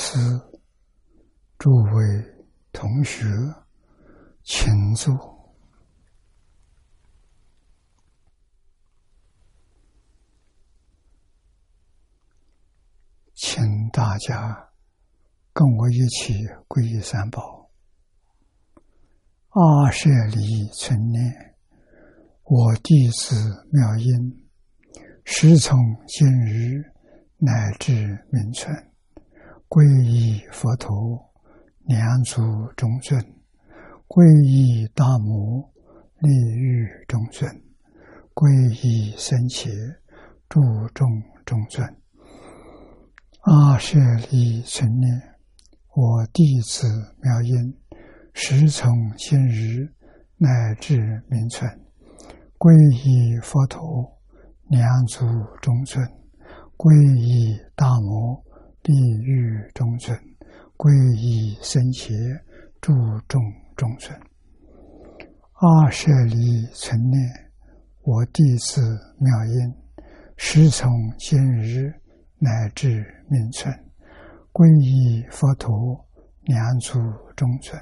法师、诸位同学，请坐，请大家跟我一起皈依三宝。阿舍离存念，我弟子妙音，时从今日乃至明存，皈依佛陀，两足中尊；皈依大摩，利欲中尊；皈依僧伽，注众中尊。阿舍利存念，我弟子妙音，时从今日乃至明存，皈依佛陀，两足中尊；皈依大摩，地狱中尊；皈依僧伽，注众中尊。阿舍利存念，我弟子妙音，师从今日。乃至名存，皈依佛陀，两足中尊；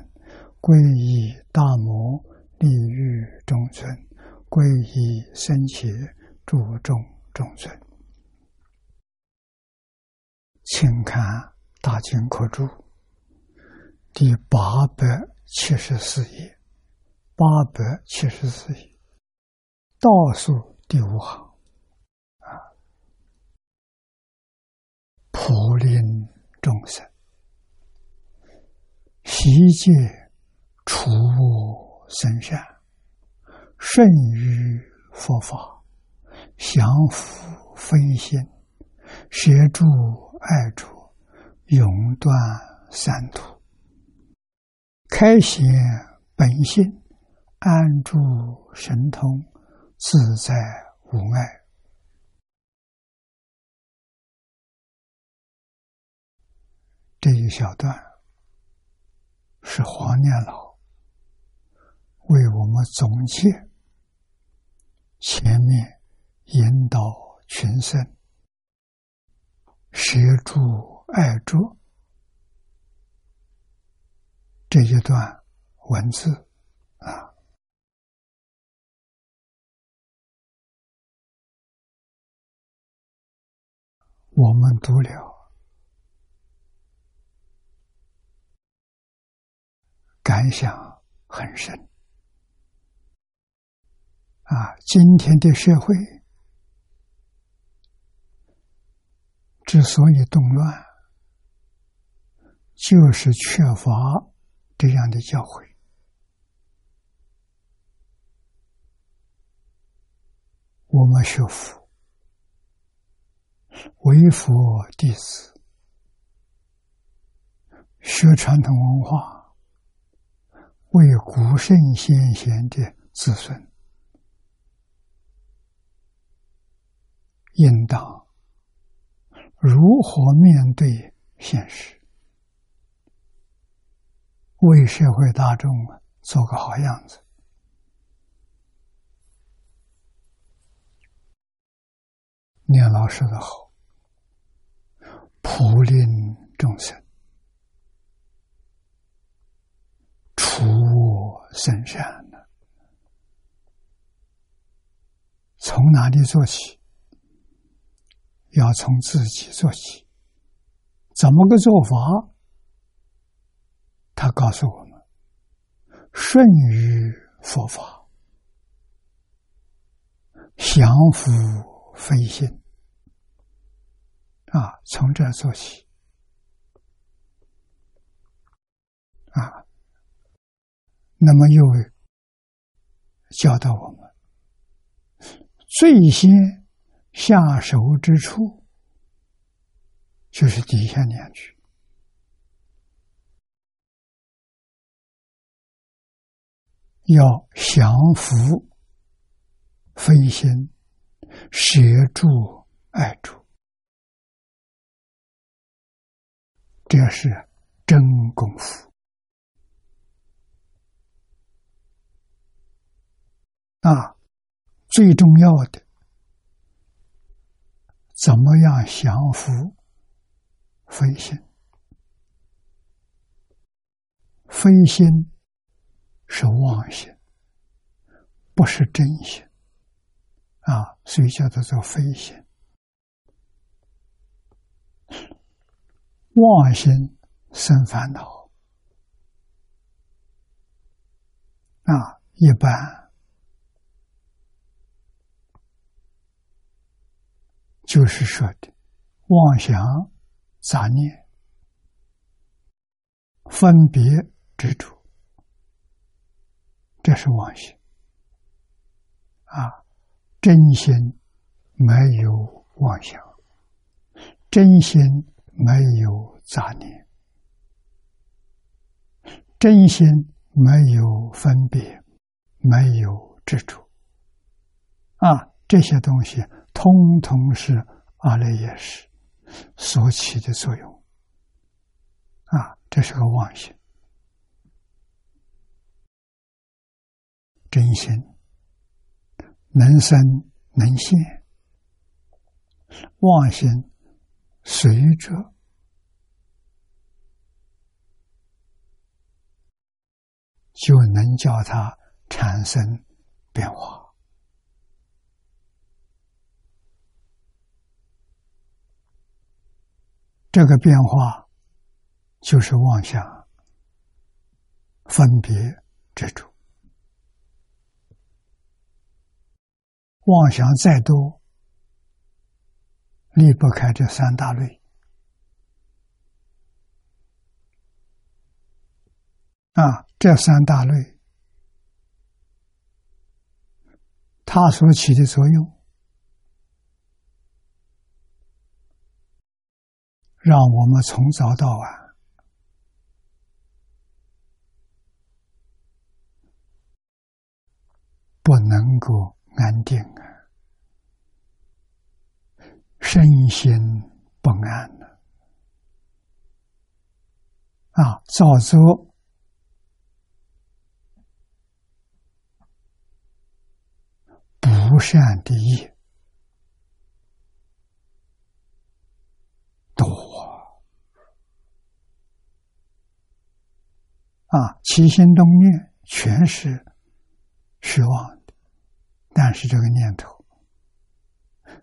皈依大摩，利欲中尊；皈依僧伽，注众中尊。请看《大经科注》第八百七十四页，八百七十四页。倒数第五行。啊。普令众生，习戒除恶生善，顺于佛法，降伏非心，协助爱主，永断三途，开显本性，安住神通，自在无碍。这一小段是黄念老为我们总结前面引导群生协助爱助这一段文字啊，我们读了。感想很深啊！今天的社会之所以动乱，就是缺乏这样的教诲。我们学佛，为佛弟子，学传统文化。为古圣先贤的子孙，应当如何面对现实？为社会大众做个好样子。念老师的好，普令众生。除恶生善呢？从哪里做起？要从自己做起。怎么个做法？他告诉我们：顺于佛法，降伏非心。啊，从这做起。啊。那么又教导我们，最先下手之处就是底下两句：要降服非心，协助爱主，这是真功夫。啊，最重要的，怎么样降伏飞心？飞心是妄心，不是真心。啊，所以叫做做飞心。妄心生烦恼。啊，一般。就是说的妄想、杂念、分别执着，这是妄心啊。真心没有妄想，真心。没有杂念，真心没有分别，没有执着，啊，这些东西通通是阿赖耶识所起的作用，啊，这是个妄心，真心。能生能现，妄心。随着。就能叫它产生变化，这个变化就是妄想、分别执着，妄想再多。离不开这三大类啊，这三大类，它所起的作用，让我们从早到晚不能够安定啊。身心不安呢？啊，造作不善的业多啊，起心动念全是虚妄的，但是这个念头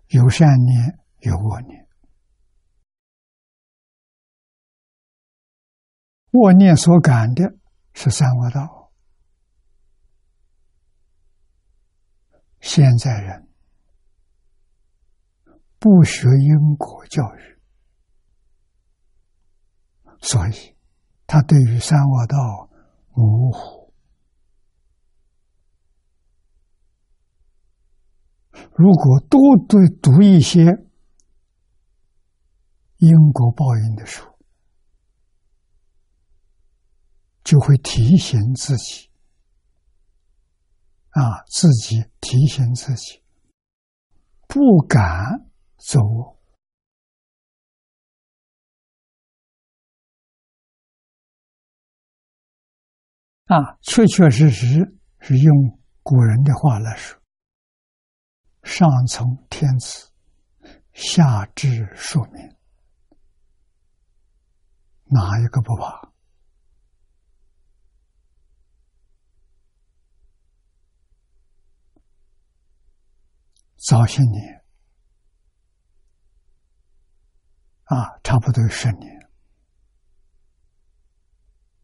有善念。有恶念，恶念所感的是三恶道。现在人不学因果教育，所以他对于三恶道模糊。如果多读读一些。因果报应的书，就会提醒自己啊，自己提醒自己，不敢走啊，确确实实是用古人的话来说：“上从天子，下至庶民。”哪一个不怕？早些年啊，差不多十年，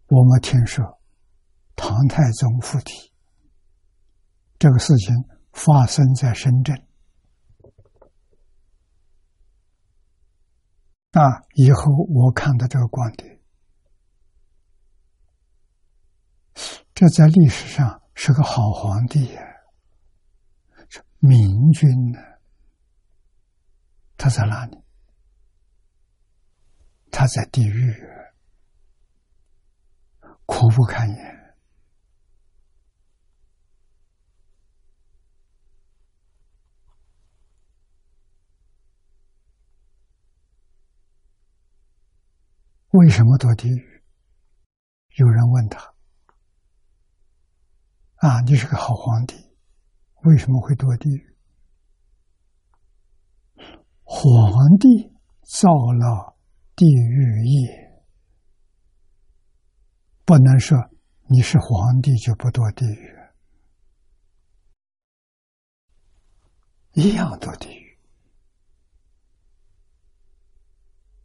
我们听说唐太宗附体这个事情发生在深圳。啊！以后我看到这个观点，这在历史上是个好皇帝呀，明君呢？他在哪里？他在地狱，苦不堪言。为什么堕地狱？有人问他：“啊，你是个好皇帝，为什么会堕地狱？”皇帝造了地狱业，不能说你是皇帝就不堕地狱，一样堕地狱。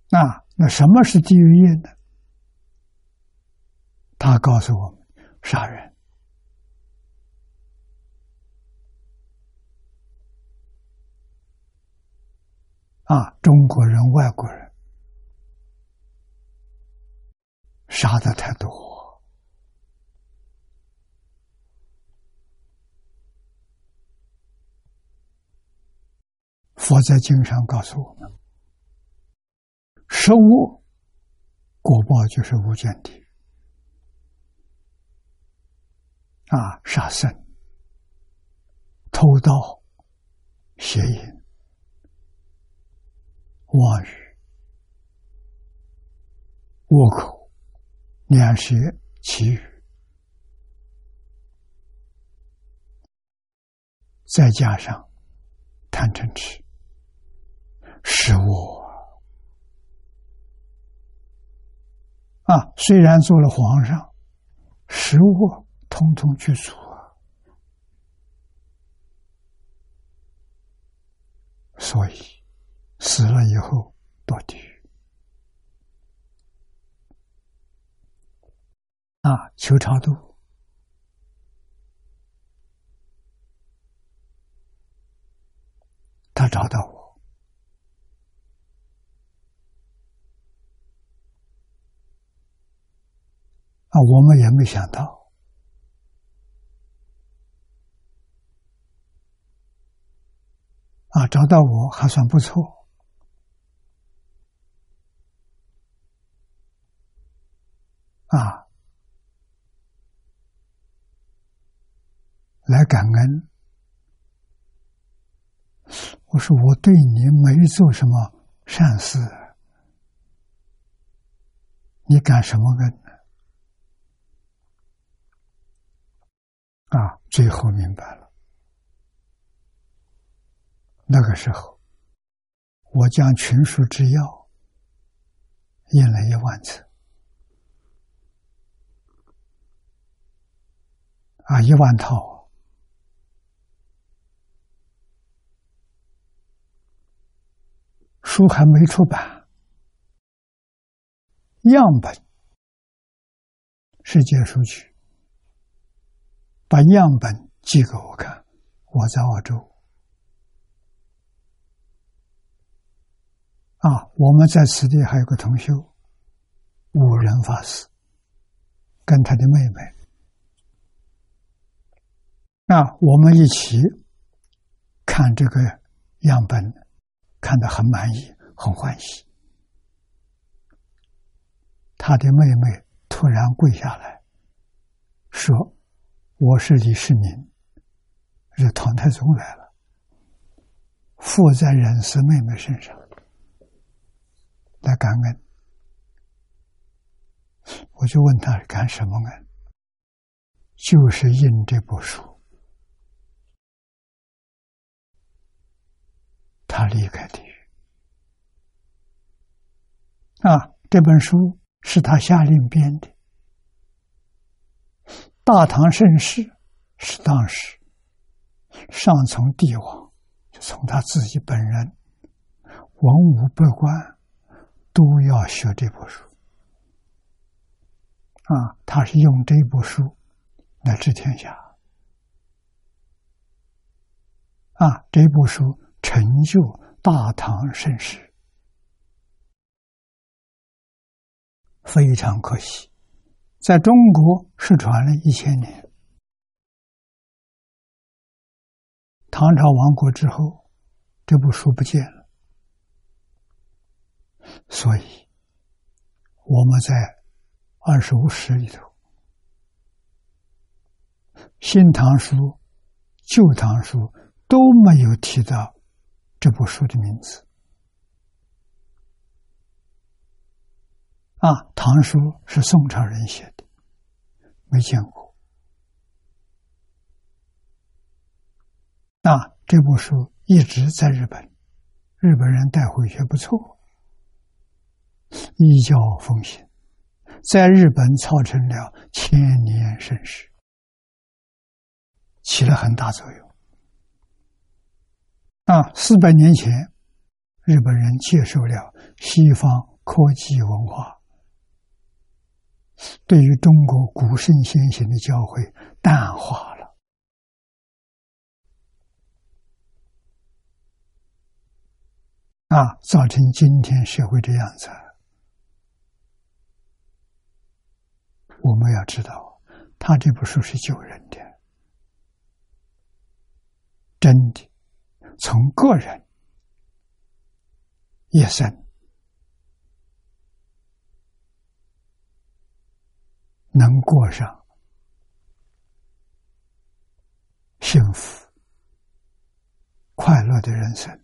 那那什么是地狱业呢？他告诉我们：杀人啊，中国人、外国人杀的太多。佛在经上告诉我们：食物果报就是无间地。啊，杀生、偷盗、邪淫、妄语、倭口、两舌、绮语，再加上贪嗔痴，使我啊，虽然做了皇上，食物。通通去除啊！所以死了以后到地狱啊！求超度，他找到我我们也没想到。啊，找到我还算不错。啊，来感恩。我说我对你没做什么善事，你感什么恩呢？啊，最后明白了。那个时候，我将群书之要印了一万册，啊，一万套，书还没出版，样本，世界书局把样本寄给我看，我在澳洲。啊，我们在此地还有个同修，五人法师，跟他的妹妹，啊，我们一起看这个样本，看得很满意，很欢喜。他的妹妹突然跪下来说：“我是李世民，是唐太宗来了，负在忍师妹妹身上。”来感恩，我就问他干什么恩？就是印这部书，他离开地狱啊！这本书是他下令编的，《大唐盛世》是当时上从帝王，就从他自己本人，文武百官。都要学这部书啊！他是用这部书来治天下啊！这部书成就大唐盛世，非常可惜，在中国失传了一千年，唐朝亡国之后，这部书不见了。所以，我们在二十五史里头，《新唐书》《旧唐书》都没有提到这部书的名字。啊，唐书是宋朝人写的，没见过。那这部书一直在日本，日本人带回去不错。依教奉行，在日本造成了千年盛世，起了很大作用。啊，四百年前，日本人接受了西方科技文化，对于中国古圣先贤的教诲淡化了，啊，造成今天社会这样子。我们要知道，他这部书是救人的，真的，从个人一生能过上幸福、快乐的人生，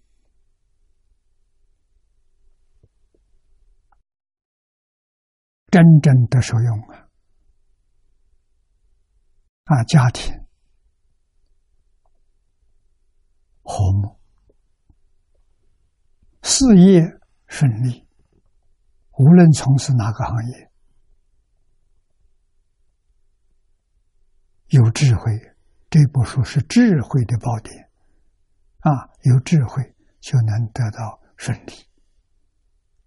真正的受用啊！啊，家庭和睦，事业顺利，无论从事哪个行业，有智慧，这部书是智慧的宝典。啊，有智慧就能得到顺利，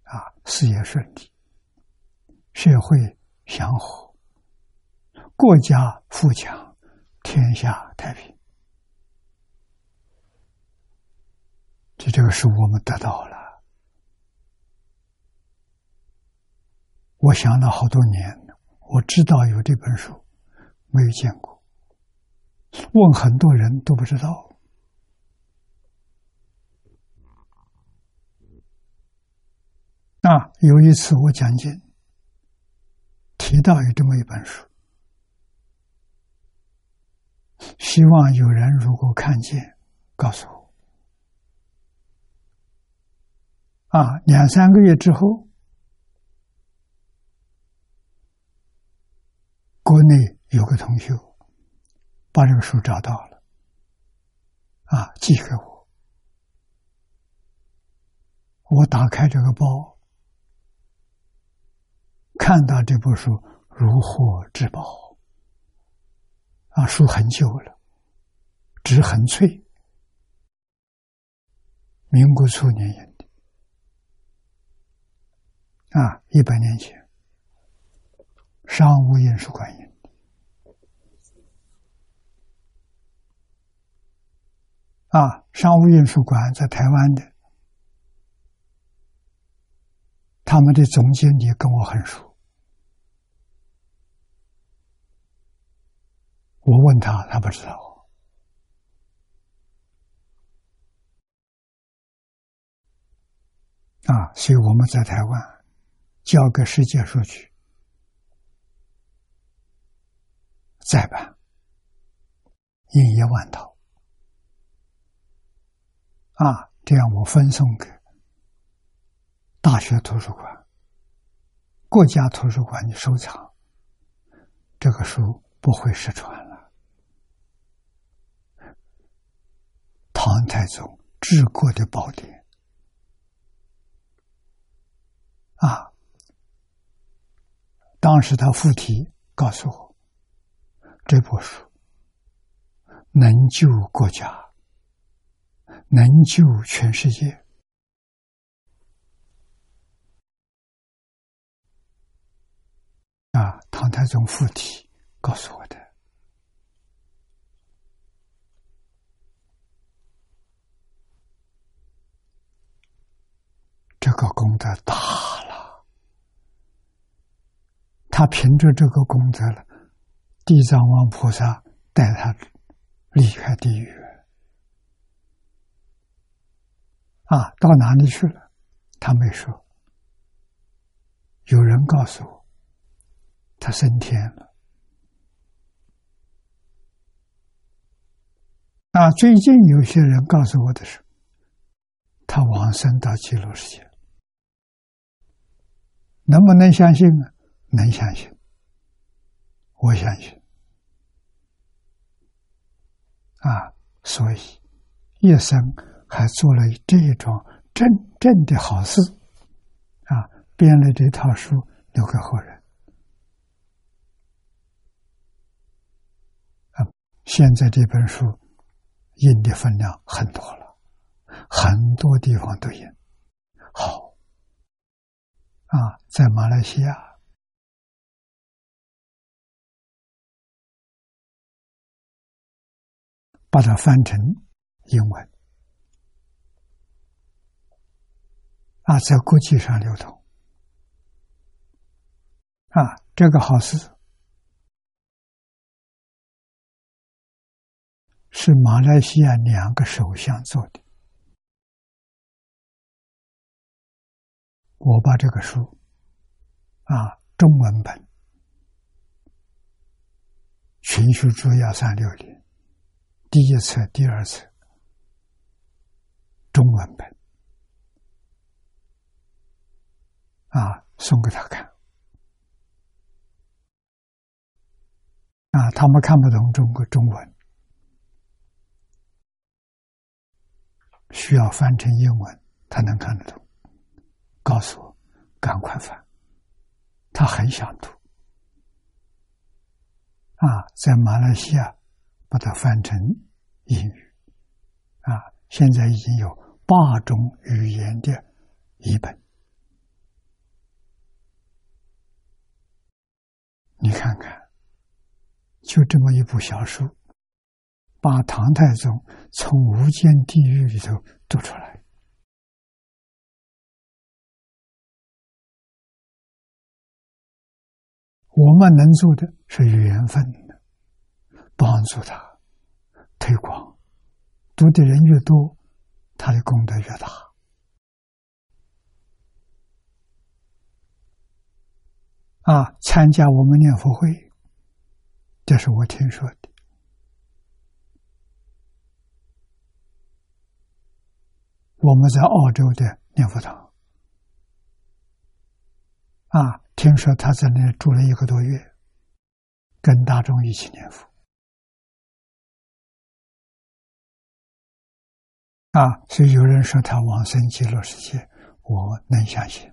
啊，事业顺利，社会祥和。国家富强，天下太平。这这个书我们得到了。我想了好多年，我知道有这本书，没有见过。问很多人都不知道。啊，有一次我讲经，提到有这么一本书。希望有人如果看见，告诉我。啊，两三个月之后，国内有个同学把这个书找到了，啊，寄给我。我打开这个包，看到这部书如获至宝。啊，书很旧了，纸很脆，民国初年印的，啊，一百年前，商务印书馆印的，啊，商务印书馆在台湾的，他们的总经理跟我很熟。我问他，他不知道。啊，所以我们在台湾交给世界数据再版印一万套啊，这样我分送给大学图书馆、国家图书馆的收藏，这个书不会失传了。唐太宗治国的宝典啊！当时他附题告诉我，这部书能救国家，能救全世界啊！唐太宗附体告诉我的。这个功德大了，他凭着这个功德了，地藏王菩萨带他离开地狱，啊，到哪里去了？他没说。有人告诉我，他升天了。啊，最近有些人告诉我的是，他往生到极乐世界。能不能相信呢？能相信，我相信。啊，所以一生还做了这一桩真正的好事，啊，编了这套书留给后人。啊，现在这本书印的分量很多了，很多地方都印，好，啊，在马来西亚。把它翻成英文，啊，在国际上流通啊，这个好事是马来西亚两个首相做的。我把这个书啊，中文本《群书主要三六零》。第一册、第二册，中文本啊，送给他看啊，他们看不懂中国中文，需要翻成英文，他能看得懂。告诉我，赶快翻，他很想读啊，在马来西亚。把它翻成英语，啊，现在已经有八种语言的译本。你看看，就这么一部小书，把唐太宗从无间地狱里头读出来。我们能做的是缘分。帮助他推广，读的人越多，他的功德越大。啊，参加我们念佛会，这是我听说的。我们在澳洲的念佛堂，啊，听说他在那住了一个多月，跟大众一起念佛。啊，所以有人说他往生极乐世界，我能相信。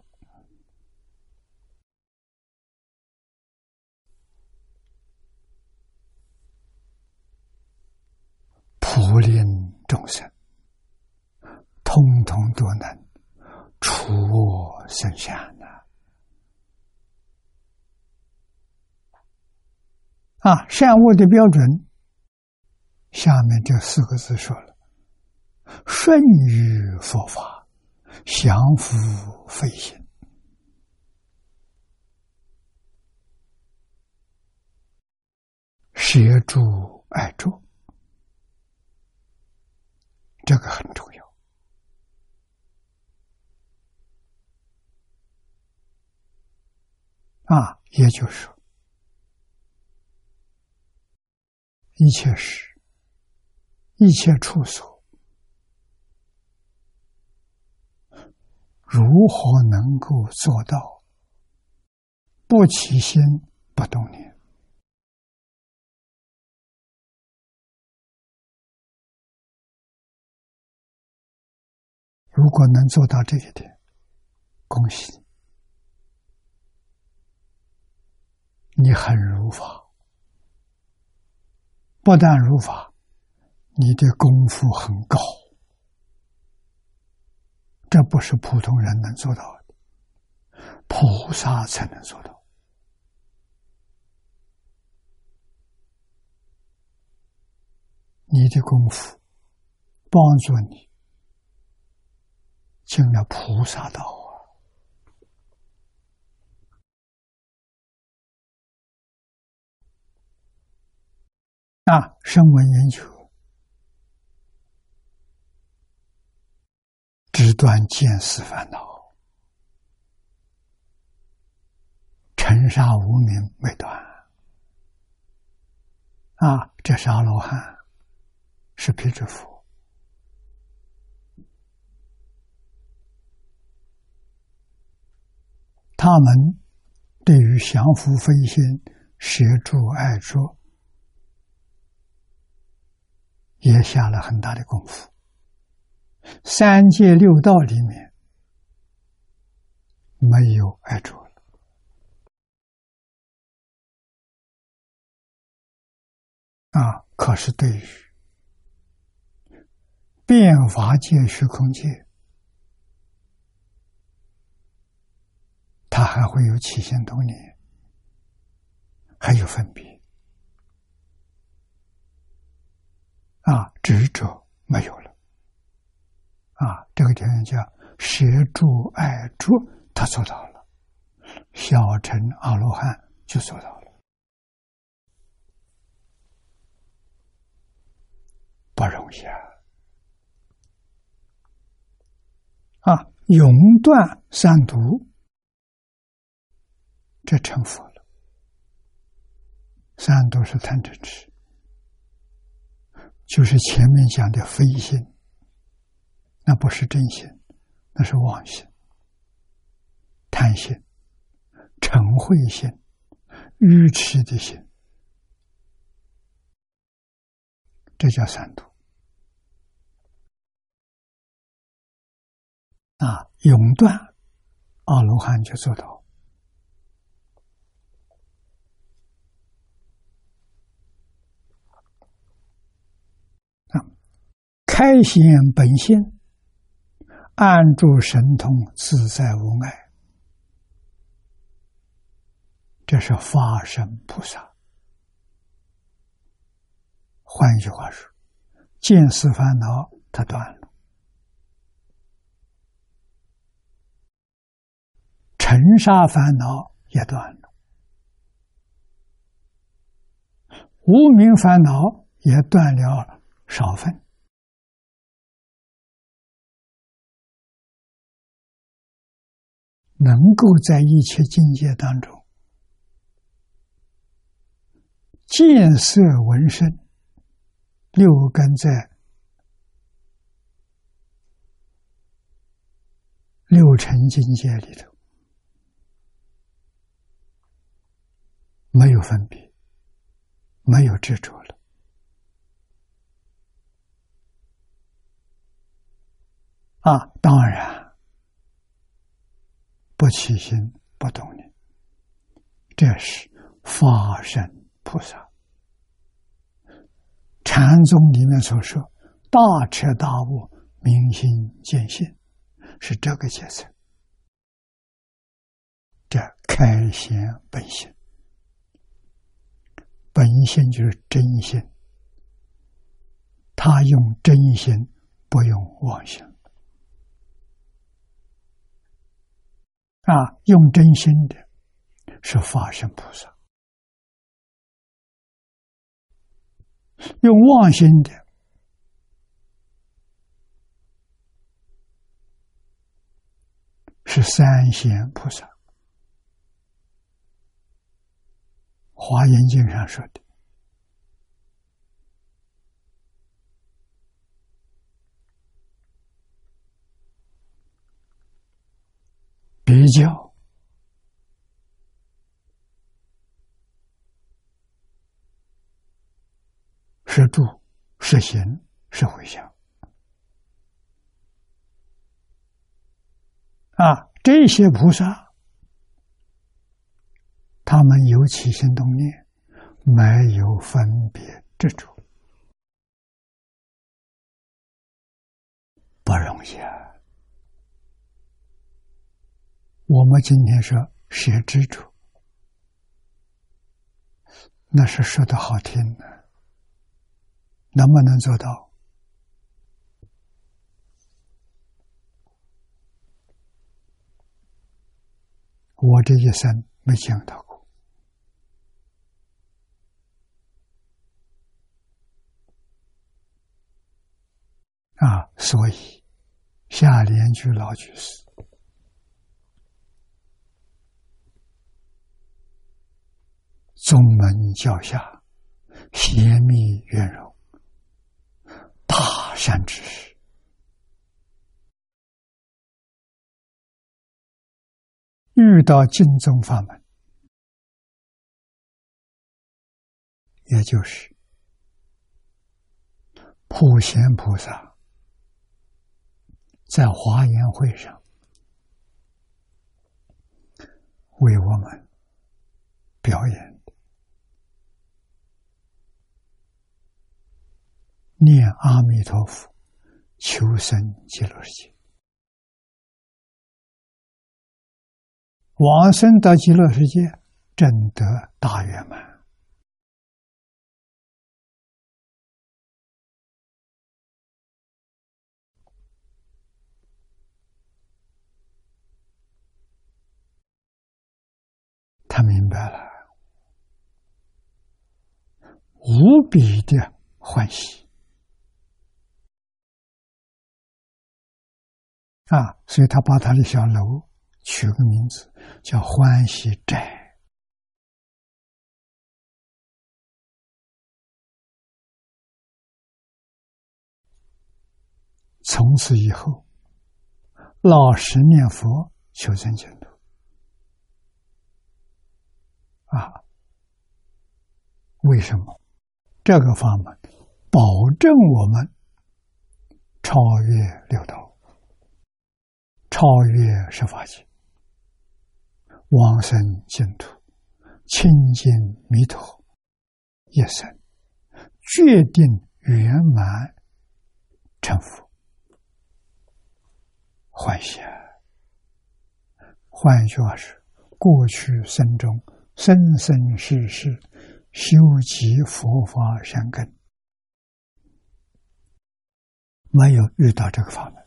普令众生，通通都能除恶生善的。啊，善恶的标准，下面这四个字说了。顺于佛法，降伏非心，协助爱助，这个很重要。啊，也就是说，一切事，一切处所。如何能够做到不起心不动念？如果能做到这一点，恭喜你，你很如法，不但如法，你的功夫很高。这不是普通人能做到的，菩萨才能做到。你的功夫帮助你进了菩萨道啊！啊，声闻研究。只断见思烦恼，尘沙无名未断。啊，这是阿罗汉，是皮支佛。他们对于降伏飞仙、协助爱助，也下了很大的功夫。三界六道里面没有爱着，啊，可是对于变法界、虚空界，他还会有起心动念，还有分别啊，执着没有了啊，这个条件叫舍住爱住，他做到了，小乘阿罗汉就做到了。不容易啊！啊，永断三毒，这成佛了。三毒是贪嗔痴，就是前面讲的非心，那不是真心，那是妄心、贪心、嗔恚心、愚痴的心。这叫三毒啊！永断阿罗汉就做到啊，开显本心，安住神通，自在无碍，这是法身菩萨。换一句话说，见思烦恼他断了，尘沙烦恼也断了，无名烦恼也断了少分，能够在一切境界当中见色闻声。六根在六尘境界里头没有分别，没有执着了啊！当然不起心不动念，这是法身菩萨。禅宗里面所说“大彻大悟，明心见性”，是这个阶层。这开显本性，本性就是真心。他用真心，不用妄想。啊，用真心的是法身菩萨。用妄心的是三贤菩萨，《华严经》上说的，比较。是住，是行，是回向啊！这些菩萨，他们有起心动念，没有分别执着，不容易啊！我们今天说学执着，那是说的好听的。能不能做到？我这一生没想到过啊！所以下联句老句是宗门教下邪密圆融。大善之时，遇到净宗法门，也就是普贤菩萨在华严会上为我们表演。念阿弥陀佛，求生极乐世界，往生到极乐世界，正得大圆满。他明白了，无比的欢喜啊！所以他把他的小楼取个名字叫欢喜斋。从此以后，老实念佛，求生净土。啊，为什么这个法门保证我们超越六道、超越十法界、往生净土、清净弥陀一生，决定圆满成佛？欢喜！换句话是，过去生中。生生世世修集佛法善根，没有遇到这个法门，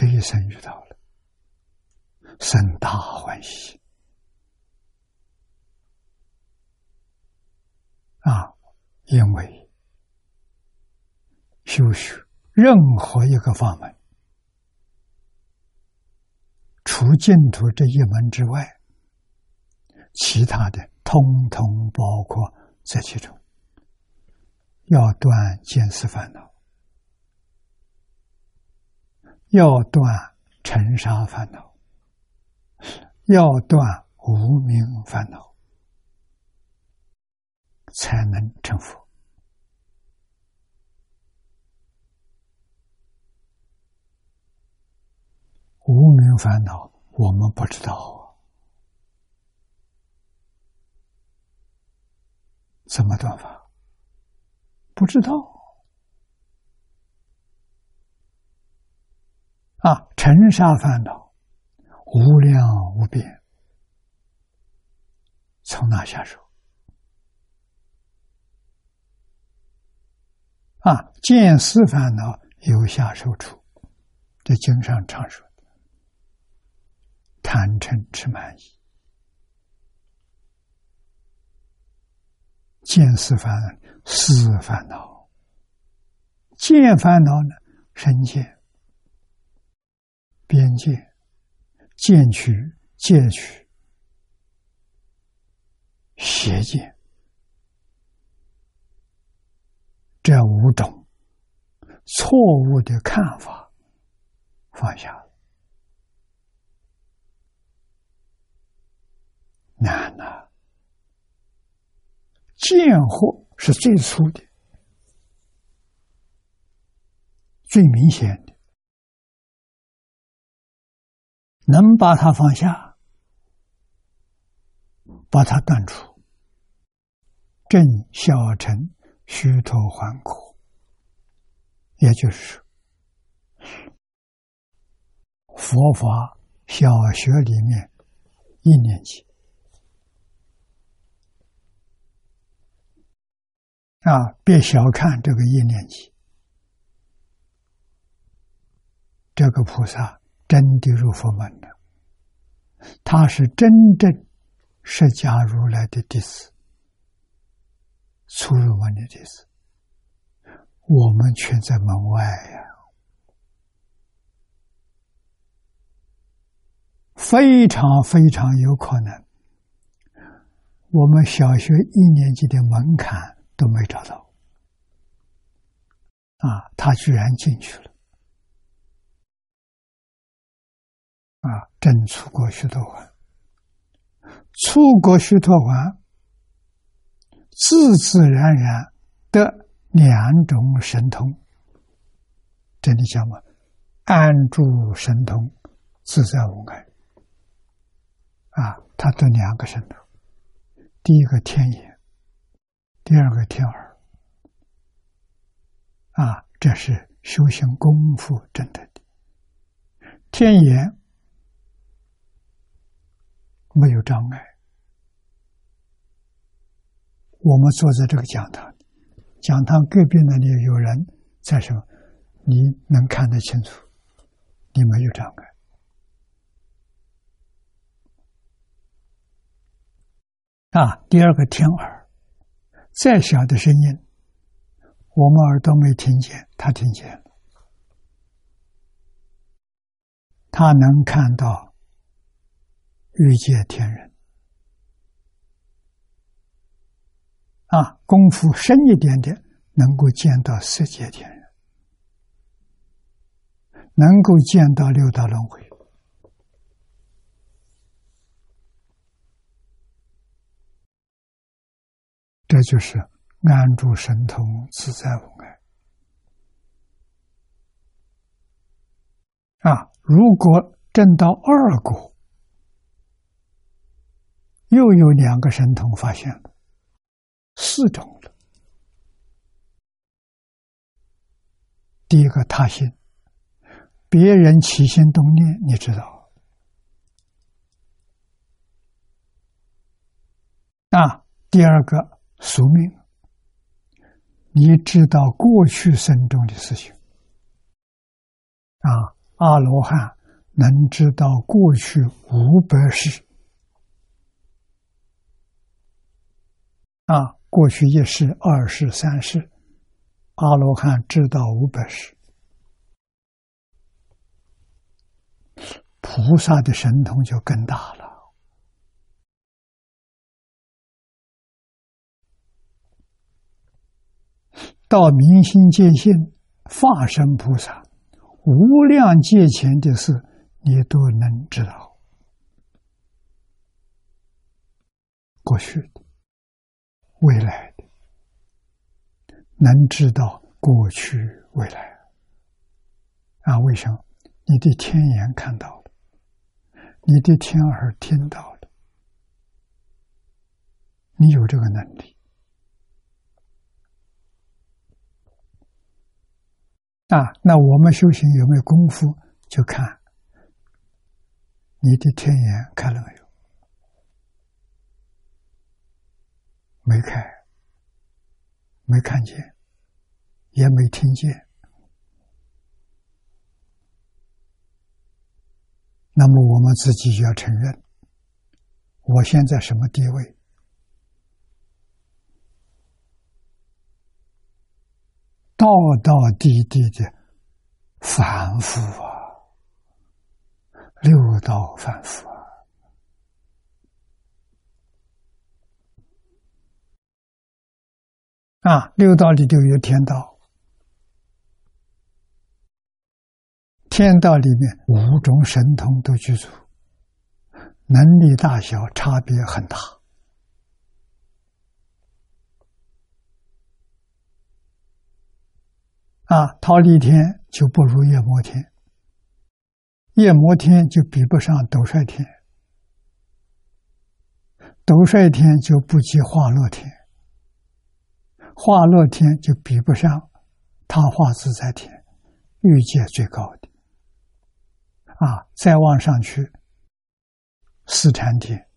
这一生遇到了，生大欢喜啊！因为修学任何一个法门。除净土这一门之外，其他的通通包括在其中。要断见思烦恼，要断尘沙烦恼，要断无名烦恼，才能成佛。无名烦恼，我们不知道怎么断法，不知道。啊！尘沙烦恼无量无边，从哪下手？啊！见思烦恼由下手处，这经上常说。贪嗔痴慢疑，见思烦思烦恼，见烦恼呢？深见、边界、见取、戒取、邪见，这五种错误的看法，放下了。难呐！见惑是最初的、最明显的，能把它放下，把它断除，正小乘虚脱还苦，也就是佛法小学里面一年级。啊！别小看这个一年级，这个菩萨真的入佛门了。他是真正释迦如来的弟子，初入门的弟子。我们却在门外呀，非常非常有可能，我们小学一年级的门槛。都没找到，啊，他居然进去了，啊，真出国须陀环，出国须陀环，自自然然得两种神通，这里讲嘛，安住神通，自在无碍，啊，他得两个神通，第一个天眼。第二个天耳，啊，这是修行功夫真的。天眼没有障碍，我们坐在这个讲堂，讲堂隔壁那里有人在什么，你能看得清楚，你没有障碍。啊，第二个听耳，再小的声音，我们耳朵没听见，他听见了，他能看到欲界天人。啊，功夫深一点的，能够见到色界天人，能够见到六道轮回。这就是安住神通，自在无碍啊！如果证到二果，又有两个神童发现了，四种了。第一个他心，别人起心动念，你知道啊？第二个。宿命，你知道过去生中的事情啊？阿罗汉能知道过去五百世啊？过去一世、二世、三世，阿罗汉知道五百世。菩萨的神通就更大了。到明心见性，化身菩萨，无量界前的事，你都能知道。过去、未来的，能知道过去、未来。啊，为什么？你的天眼看到了，你的天耳听到了，你有这个能力。啊，那我们修行有没有功夫？就看你的天眼开了没有？没开，没看见，也没听见。那么我们自己就要承认，我现在什么地位？道道地地的反复啊，六道反复啊，六道里就有天道，天道里面五种神通都具足，能力大小差别很大。啊，桃李天就不如夜摩天，夜摩天就比不上斗率天，斗率天就不及化乐天，化乐天就比不上他化自在天，欲界最高的。啊，再往上去，四禅天，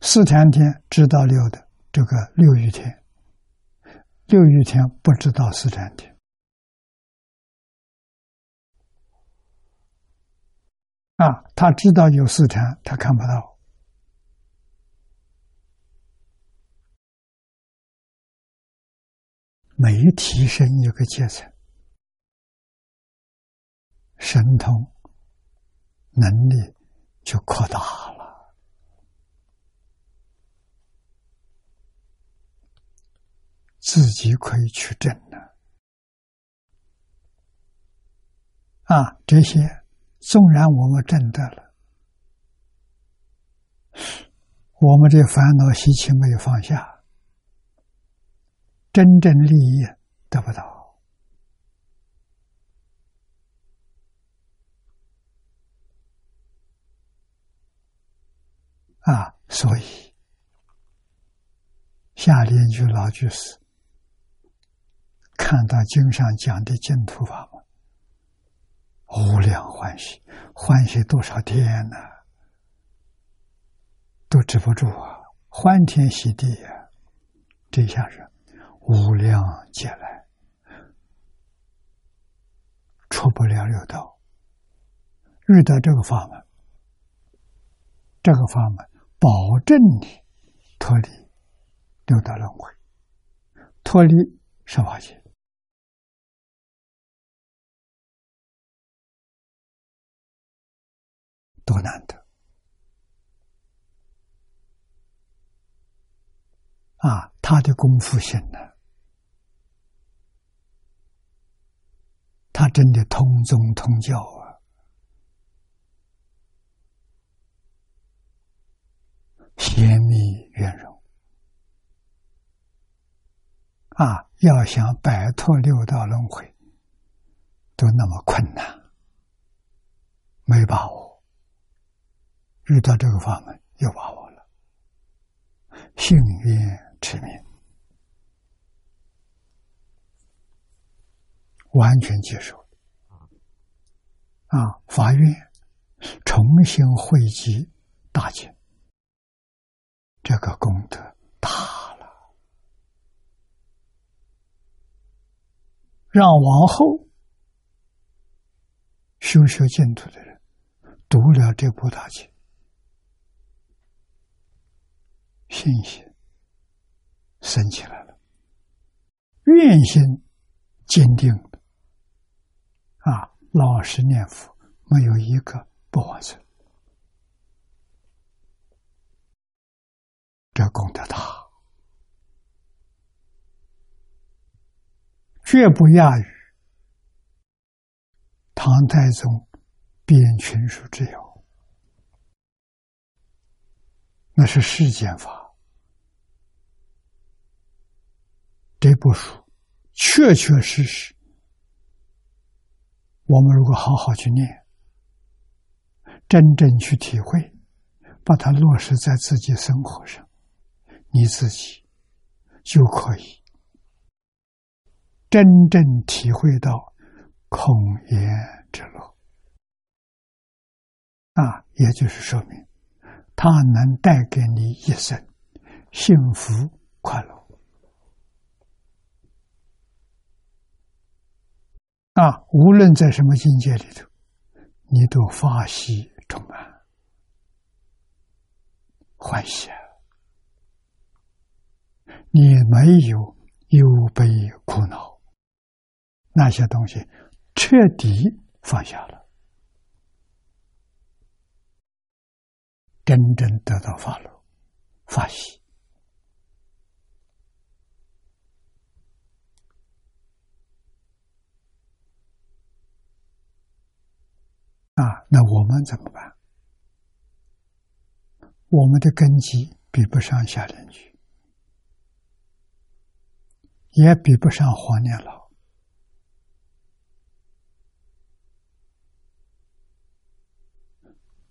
四禅天知道六的这个六欲天。六欲天不知道四禅天啊，他知道有四禅，他看不到。每提升一个阶层，神通能力就扩大了。自己可以去证的啊！这些纵然我们证得了，我们这烦恼习气没有放下，真正利益得不到啊！所以下联句老居士看到经上讲的净土法门，无量欢喜，欢喜多少天呢？都止不住啊！欢天喜地呀，这下是无量劫来出不了六道，遇到这个法门，这个法门保证你脱离六道轮回，脱离十法界，多难得！啊，他的功夫深呢？他真的通宗通教啊，贤密圆融啊！要想摆脱六道轮回，都那么困难，没把握。遇到这个法门，有把握了，幸运。持名，完全接受啊！法院重新汇集大经，这个功德大了，让往后修修净土的人读了这部大经，信心。升起来了，愿心坚定，老实念佛，没有一个不完成。这功德大，绝不亚于唐太宗编群书之友，那是世间法。这部书确确实实，我们如果好好去念，真正去体会，把它落实在自己生活上，你自己就可以真正体会到空言之乐啊！也就是说明，它能带给你一生幸福快乐。啊，无论在什么境界里头，你都发喜充满欢喜，你没有忧悲苦恼，那些东西彻底放下了，真正得到发乐、发喜。啊，那我们怎么办？我们的根基比不上下邻居，也比不上黄年老。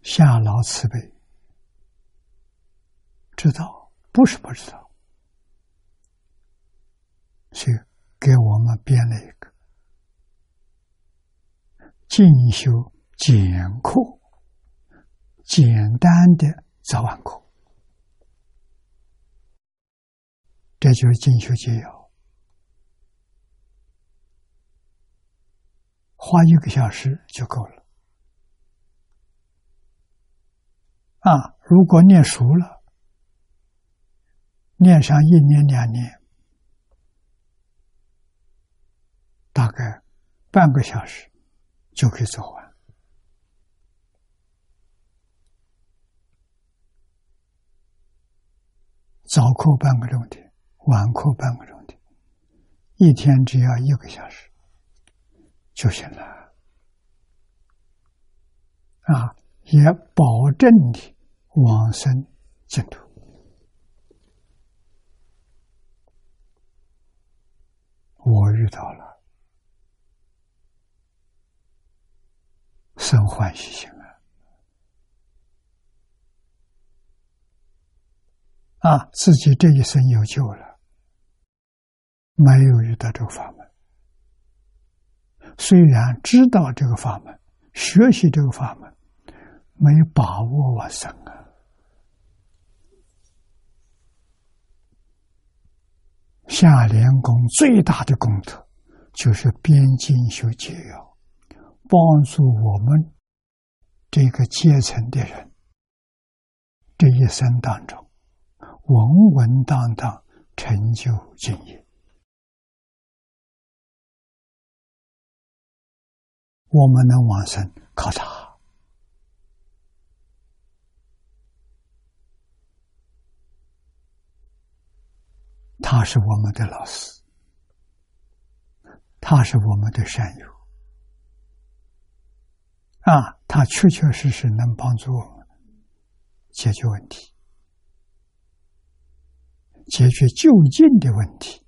夏老慈悲，知道不是不知道，就给我们编了一个进修。简课，简单的早晚课，这就是进修节要，花一个小时就够了。啊，如果念熟了，念上一年两年，大概半个小时就可以做完。早课半个钟头，晚课半个钟头，一天只要一个小时就行了。啊，也保证你往生净土。我遇到了，生欢喜心。啊，自己这一生有救了，没有遇到这个法门。虽然知道这个法门，学习这个法门，没把握往生啊。下莲宫最大的功德，就是边境修解药，帮助我们这个阶层的人，这一生当中稳稳当当成就经业。我们能往生，靠他。他是我们的老师，他是我们的善友啊！他确确实实能帮助我们解决问题，解决就近的问题，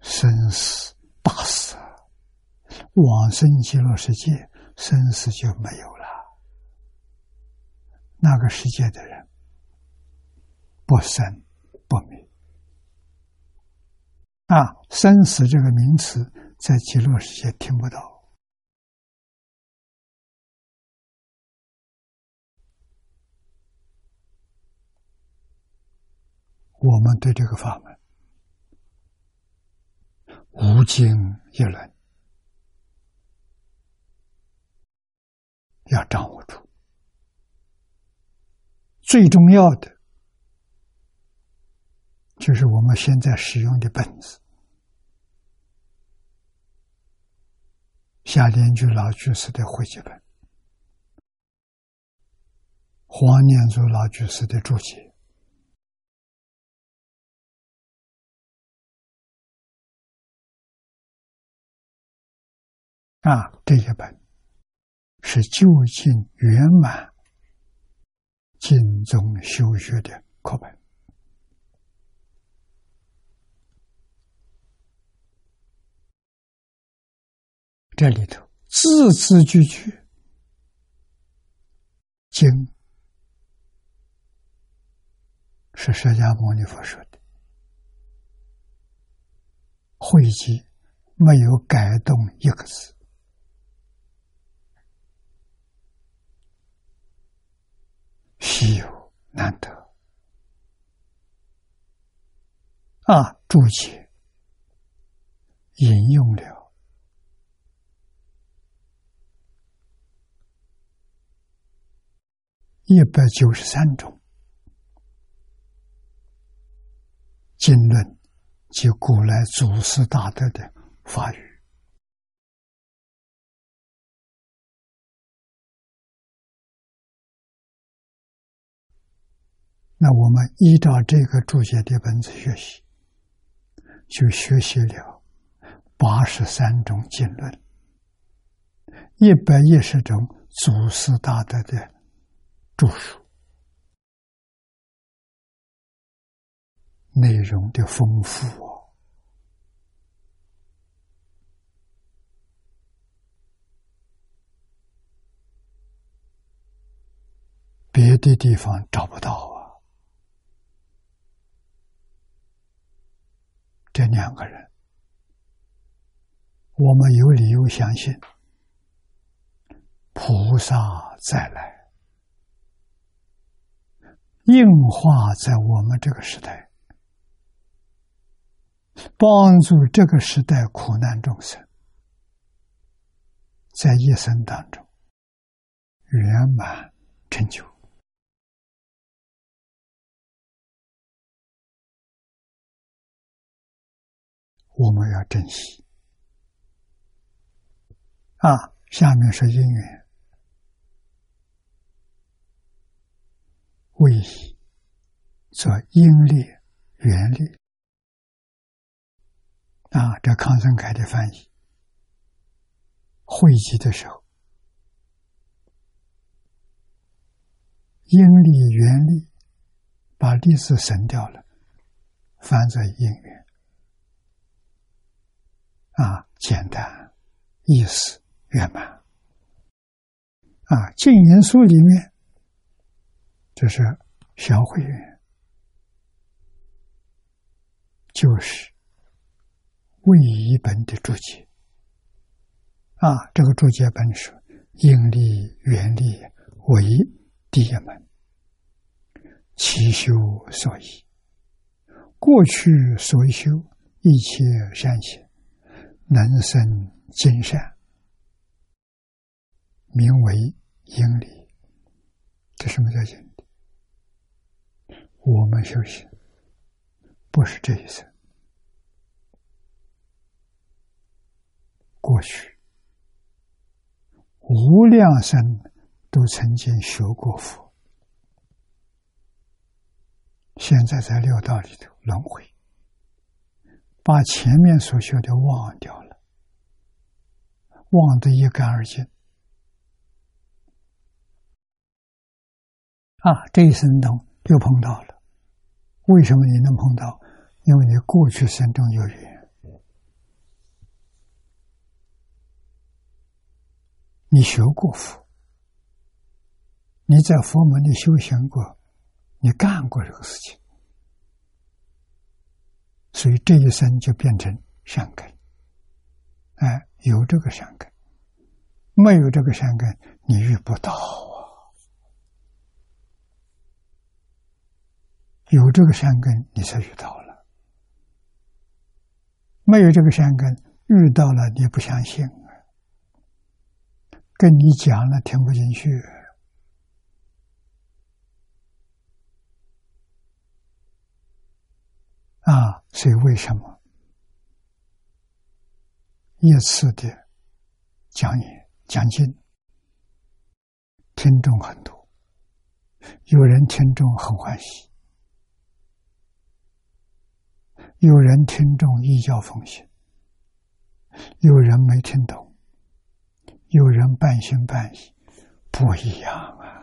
生死大事。往生极乐世界，生死就没有了。那个世界的人不生不灭啊！生死这个名词在极乐世界听不到。我们对这个法门无经一论。要掌握住，最重要的就是我们现在使用的本子。夏莲居老居士的汇集本，黄念祖老居士的注解，啊，这一本。是就近圆满经中修学的课本，这里头字字句句经是释迦牟尼佛说的，汇集没有改动一个字。稀有难得啊！注解引用了一百九十三种经论及古来祖师大德的法语。那我们依照这个注解的本子学习，就学习了八十三种经论，一百一十种祖师大德的著述，内容的丰富哦，别的地方找不到啊。这两个人，我们有理由相信，菩萨再来，应化在我们这个时代，帮助这个时代苦难众生，在一生当中圆满成就。我们要珍惜啊！下面是因缘，为做因力、缘力啊。这康生凯的翻译，汇集的时候，因力、缘力，把力字省掉了，翻作因缘。啊，简单，意思圆满。啊，净言书里面，这是小会就是魏一本的注解啊。这个注解本是应力原力为第一门，其修所依，过去所修一切善行，能生金善，名为应力。这什么叫应力？我们修行。不是这一生，过去无量生都曾经学过佛，现在在六道里头轮回，把前面所学的忘掉了，忘得一干二净。啊，这一生中又碰到了，为什么你能碰到？因为你过去生中有缘，你学过佛，你在佛门里修行过，你干过这个事情，所以这一生就变成善根。哎，有这个善根，没有这个善根，你遇不到啊。有这个善根，你才遇到了。没有这个善根，遇到了你不相信，跟你讲了听不进去，啊，所以为什么一次的讲演讲经，听众很多，有人听众很欢喜。有人听众一教奉行，有人没听懂，有人半信半疑，不一样啊。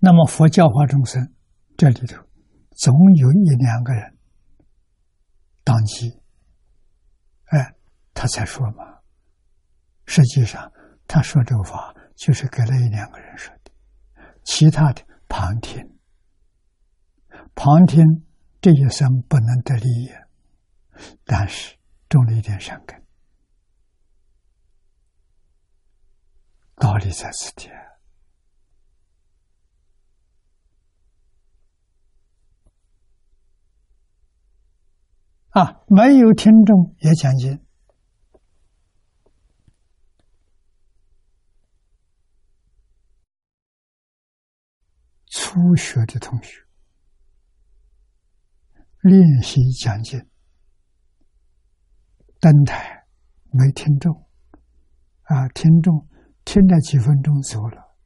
那么佛教化众生这里头，总有一两个人当机，哎，他才说嘛。实际上，他说这个话就是给了一两个人说的，其他的。旁听，旁听这一生不能得利益，但是种了一点善根，道理在此地啊！没有听众也讲经。初学的同学练习讲经，登台没听众啊，听众听了几分钟走了，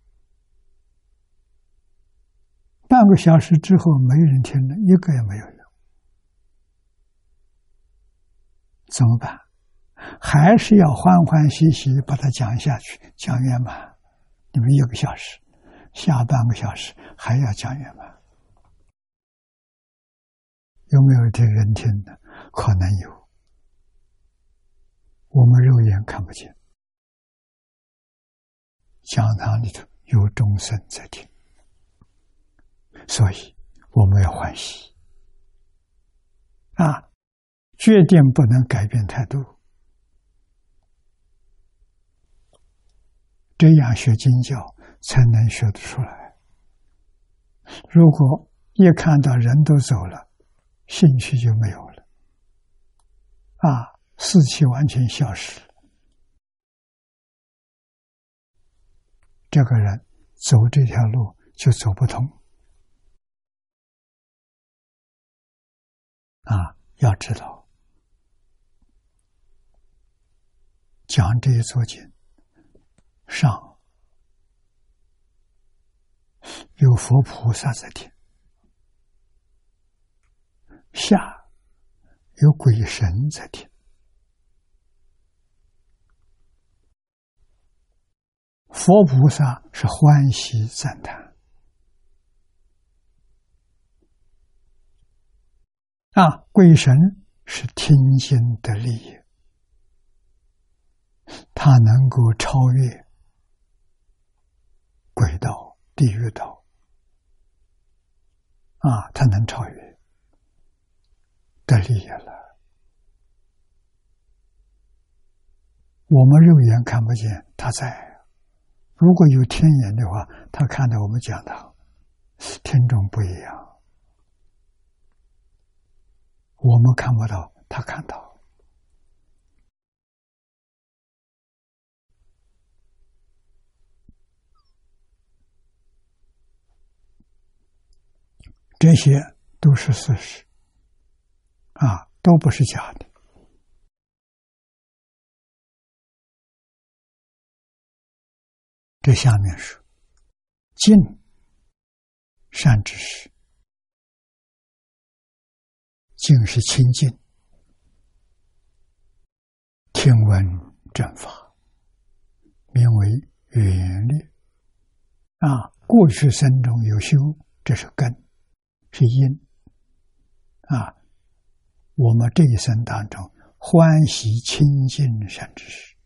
半个小时之后没人听了，一个也没有了，怎么办？还是要欢欢喜喜把它讲下去，讲圆满。你们一个小时。下半个小时还要讲圆满，有没有听人听的？可能有，我们肉眼看不见。讲堂里头有众生在听，所以我们要欢喜啊！决定不能改变态度，这样学经教。才能学得出来。如果一看到人都走了，兴趣就没有了，啊，士气完全消失了。这个人走这条路就走不通。啊，要知道，讲这一座经上。有佛菩萨在听，下有鬼神在听，佛菩萨是欢喜赞叹，啊，鬼神是听经的利益，他能够超越轨道。地狱道啊，他能超越，得利益了。我们肉眼看不见，他在。如果有天眼的话，他看到我们讲的，听众不一样。我们看不到，他看到。这些都是事实，啊，都不是假的。这下面是尽善知识，尽是清净，听闻正法，名为缘力。啊，过去生中有修，这是根。是因啊！我们这一生当中欢喜清净善知识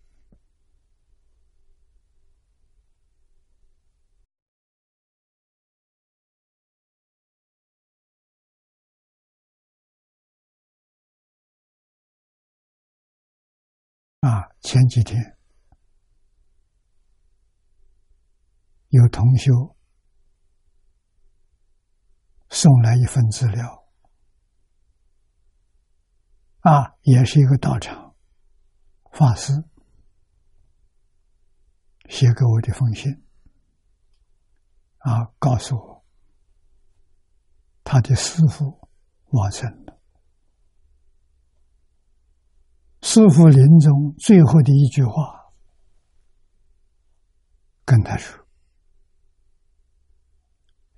啊！前几天有同学。送来一份资料，啊，也是一个道场法师写给我的封信，啊，告诉我他的师傅往生了，师傅临终最后的一句话跟他说：“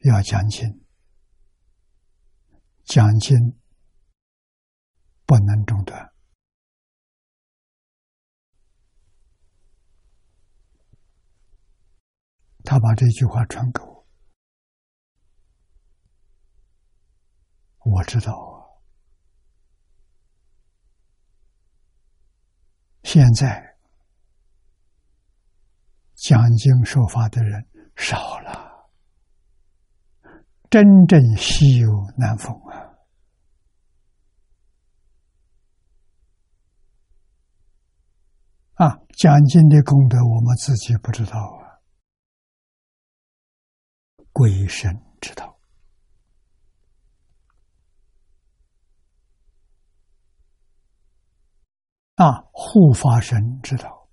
要讲经。”讲经不能中断。他把这句话传给我，我知道啊。现在讲经说法的人少了。真正稀有难逢啊！啊，讲经的功德我们自己不知道啊，鬼神知道啊，护法神知道，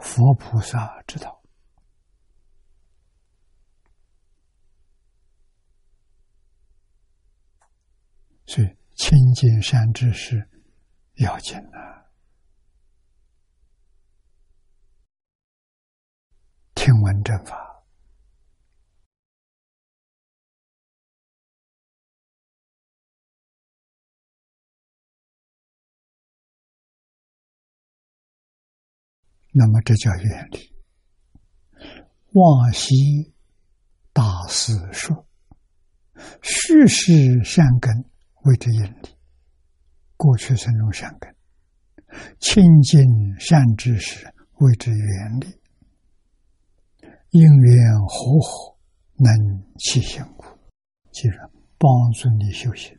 佛菩萨知道。所以，清净善知识要紧啊！听闻正法，那么这叫原理。往昔大师说：“虚实善根。”为之因力，过去生中善根，清净善知识为之原理，因缘和合能起现故，即是帮助你修行，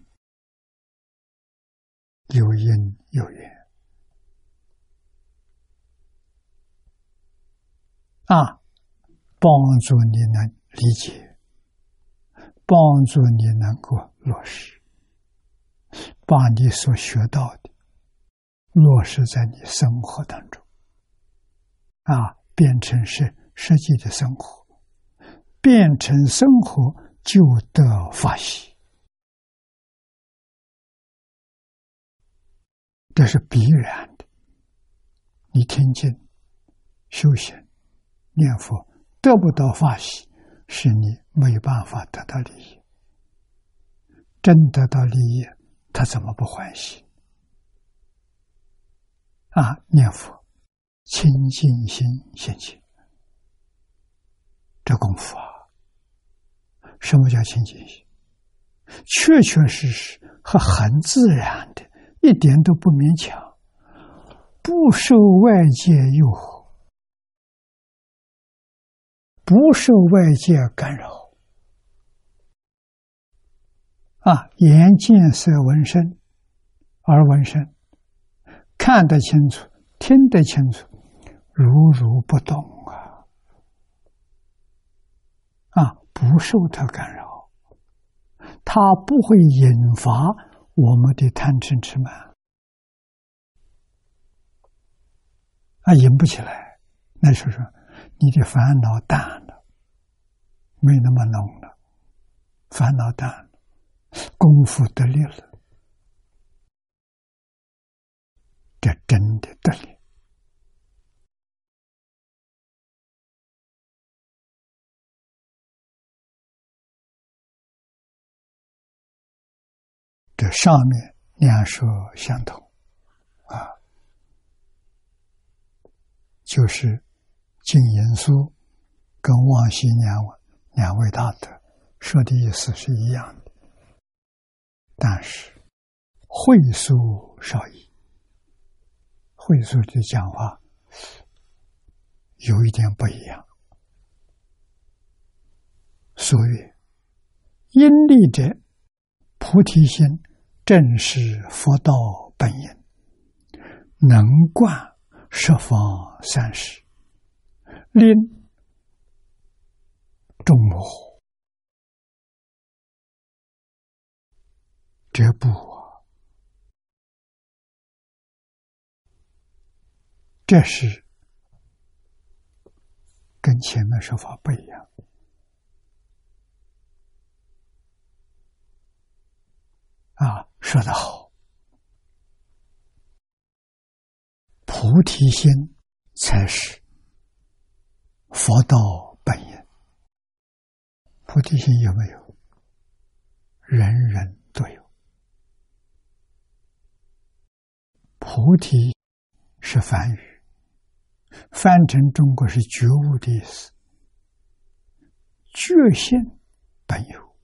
有因有缘啊，帮助你能理解，帮助你能够落实。把你所学到的落实在你生活当中，啊，变成是实际的生活，变成生活就得法喜，这是必然的。你听经、修行、念佛得不到法喜，是你没有办法得到利益。真得到利益。他怎么不欢喜？啊，念佛，清净心现前，这功夫啊，什么叫清净心？确确实实和很自然的，一点都不勉强，不受外界诱惑，不受外界干扰，啊，眼见色闻声，耳闻声，看得清楚，听得清楚，如如不动啊，啊，不受它干扰，它不会引发我们的贪嗔痴慢，啊，引不起来，那时候你的烦恼淡了，没那么浓了，烦恼淡了。功夫得力了，这真的得力。这上面两说相同，啊，就是净言书跟望西两位两位大德说的意思是一样的。但是，会书少矣。会书的讲话有一点不一样。所以“因力者，菩提心正是佛道本因，能观十方三世，令众魔。”这不啊，这是跟前面说法不一样啊！说得好，菩提心才是佛道本源。菩提心有没有？人人都有。菩提是梵语，翻成中国是觉悟的意思。觉性本有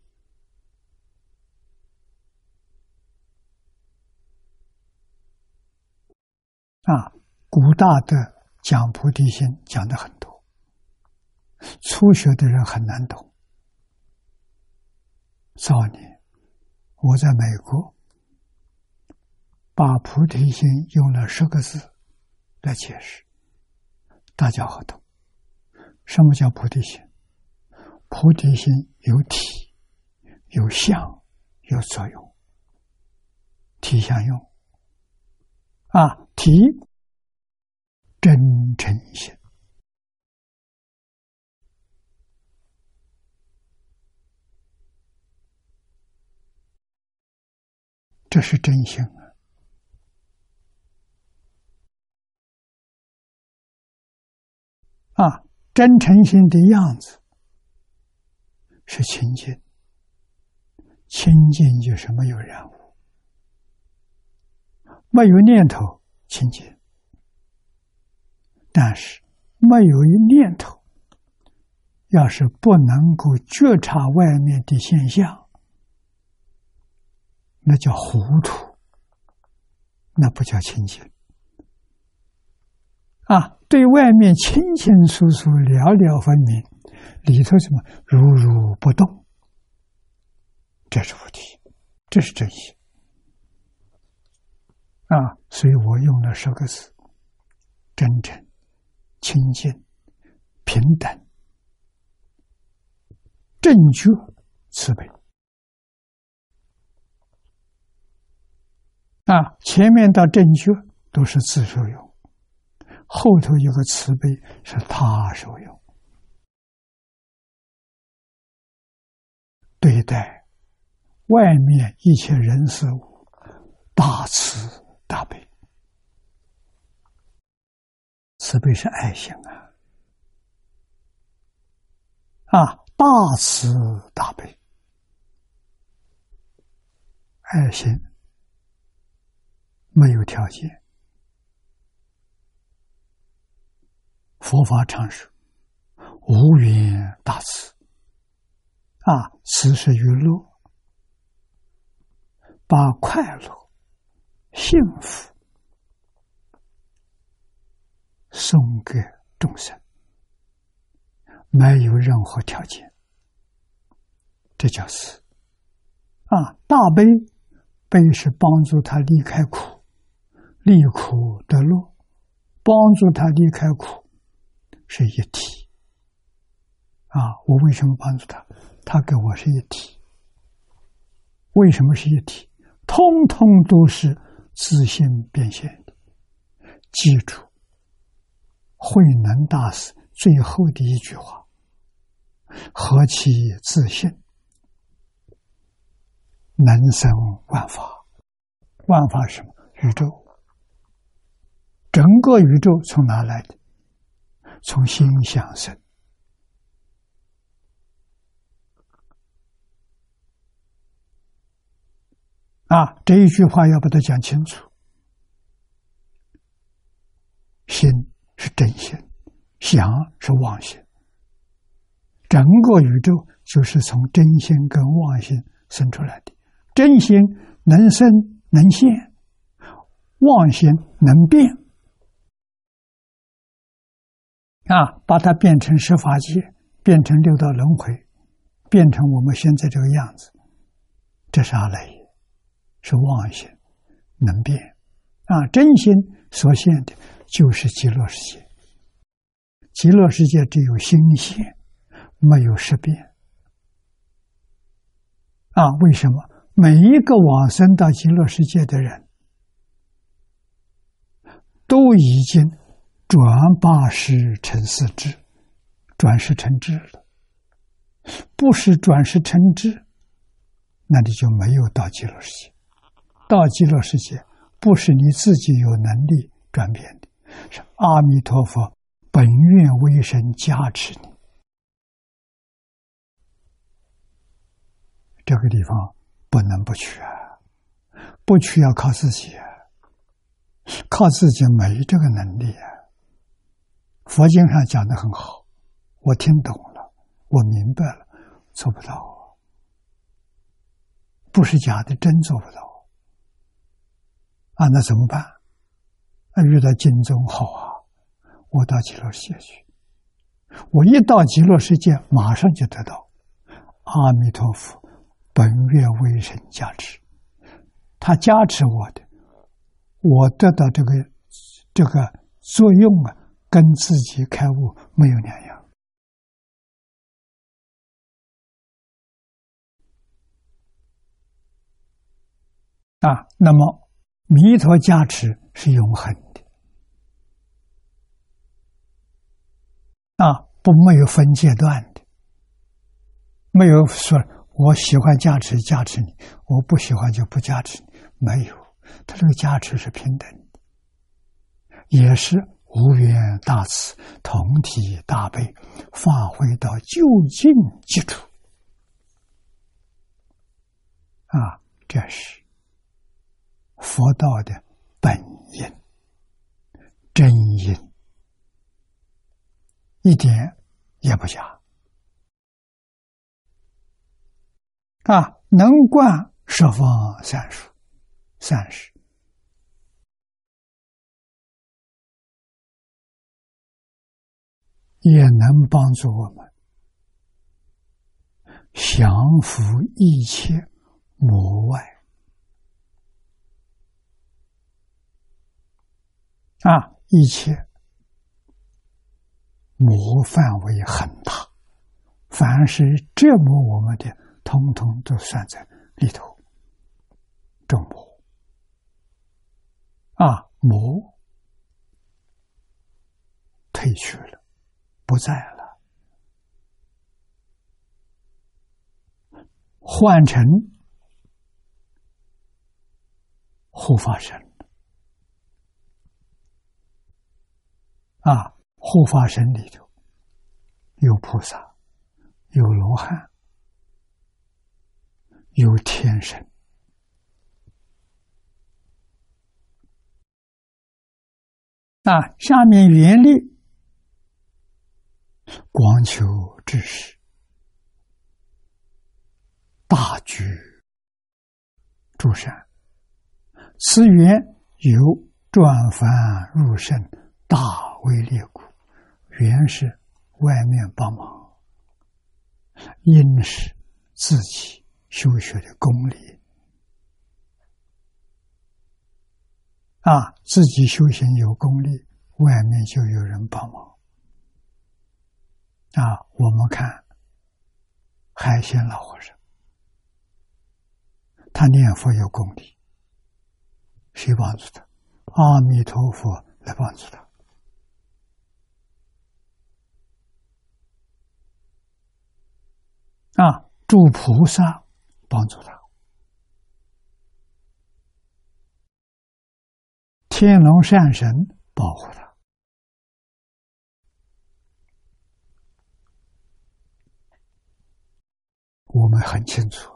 啊，古大的讲菩提心讲的很多，初学的人很难懂。少年我在美国。把菩提心用了十个字来解释，大家好懂。什么叫菩提心？菩提心有体、有相、有作用。体相用啊，体真诚心，这是真心。啊，真诚心的样子是清净，清净就是没有染污，没有念头，清净。但是没有一念头，要是不能够觉察外面的现象，那叫糊涂，那不叫清净。啊，对外面清清楚楚、了了分明，里头什么如如不动，这是菩提，这是真心。啊，所以我用了十个字：真诚、清净、平等、正觉、慈悲。啊，前面到正觉都是自受用。后头有个慈悲，是他受用，对待外面一切人事物，大慈大悲。慈悲是爱心啊，啊，大慈大悲，爱心没有条件。佛法常说：“无缘大慈。啊，慈是娱乐，把快乐、幸福送给众生，没有任何条件，这叫慈啊，大悲悲是帮助他离开苦，离苦得乐，帮助他离开苦是一体。啊，我为什么帮助他？他跟我是一体。为什么是一体？通通都是自信变现的。记住，慧能大师最后的一句话：“何其自信，能生万法。万法是什么？宇宙。整个宇宙从哪来的？从心想生。”啊，这一句话要把它讲清楚。心是真心，想是妄心。整个宇宙就是从真心跟妄心生出来的。真心能生能现，妄心能变。啊，把它变成十法界，变成六道轮回，变成我们现在这个样子，这是阿赖耶。是妄心，能变啊！真心所现的，就是极乐世界。极乐世界只有心现，没有识变啊！为什么每一个往生到极乐世界的人，都已经转八识成四智，转世成智了？不是转世成智，那你就没有到极乐世界。到极乐世界，不是你自己有能力转变的，是阿弥陀佛本愿威神加持你。这个地方不能不去啊，不去要靠自己啊，靠自己没这个能力啊。佛经上讲的很好，我听懂了，我明白了，做不到，不是假的，真做不到。啊，那怎么办？啊，遇到金钟好啊！我到极乐世界去，我一到极乐世界，马上就得到阿弥陀佛本愿威神加持，他加持我的，我得到这个这个作用啊，跟自己开悟没有两样啊。那么。弥陀加持是永恒的啊，不没有分阶段的，没有说我喜欢加持加持你，我不喜欢就不加持你，没有，他这个加持是平等的，也是无缘大慈，同体大悲，发挥到究竟基础啊，这是。佛道的本因、真因，一点也不假啊！能观十方三数，三世，也能帮助我们降服一切魔外。啊，一切魔范围很大，凡是折磨我们的，通通都算在里头。众魔啊，魔退去了，不在了，换成护法神。啊，护法神里头有菩萨，有罗汉，有天神。啊，下面原力光求知识，大举诸善，此缘有转凡入圣大。为列故，原是外面帮忙，因是自己修学的功力。啊，自己修行有功力，外面就有人帮忙。啊。我们看海鲜老和尚，他念佛有功力，谁帮助他？阿弥陀佛来帮助他。啊，诸菩萨帮助他，天龙善神保护他。我们很清楚，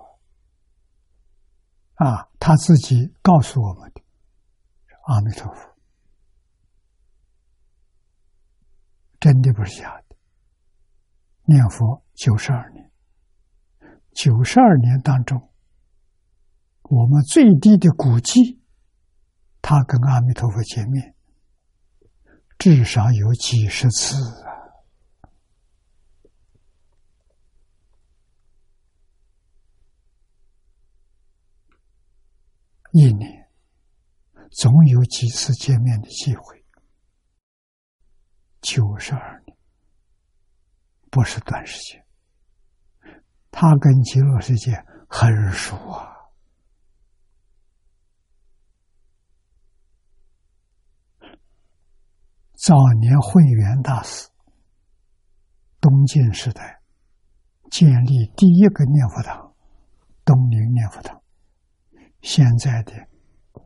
啊，他自己告诉我们的，阿弥陀佛，真的不是假的。念佛九十二年。九十二年当中，我们最低的估计，他跟阿弥陀佛见面至少有几十次啊！一年总有几次见面的机会。九十二年不是短时间。他跟极乐世界很熟啊！早年慧远大师，东晋时代建立第一个念佛堂——东林念佛堂，现在的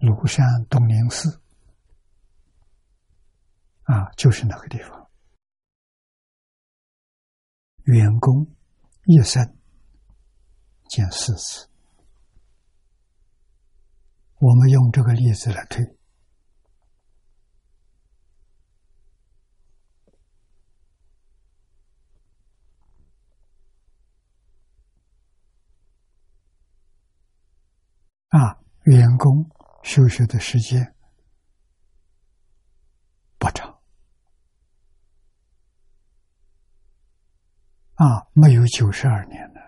庐山东林寺啊，就是那个地方。员工一生。见四次，我们用这个例子来推啊，员工休学的时间不长啊，没有九十二年的。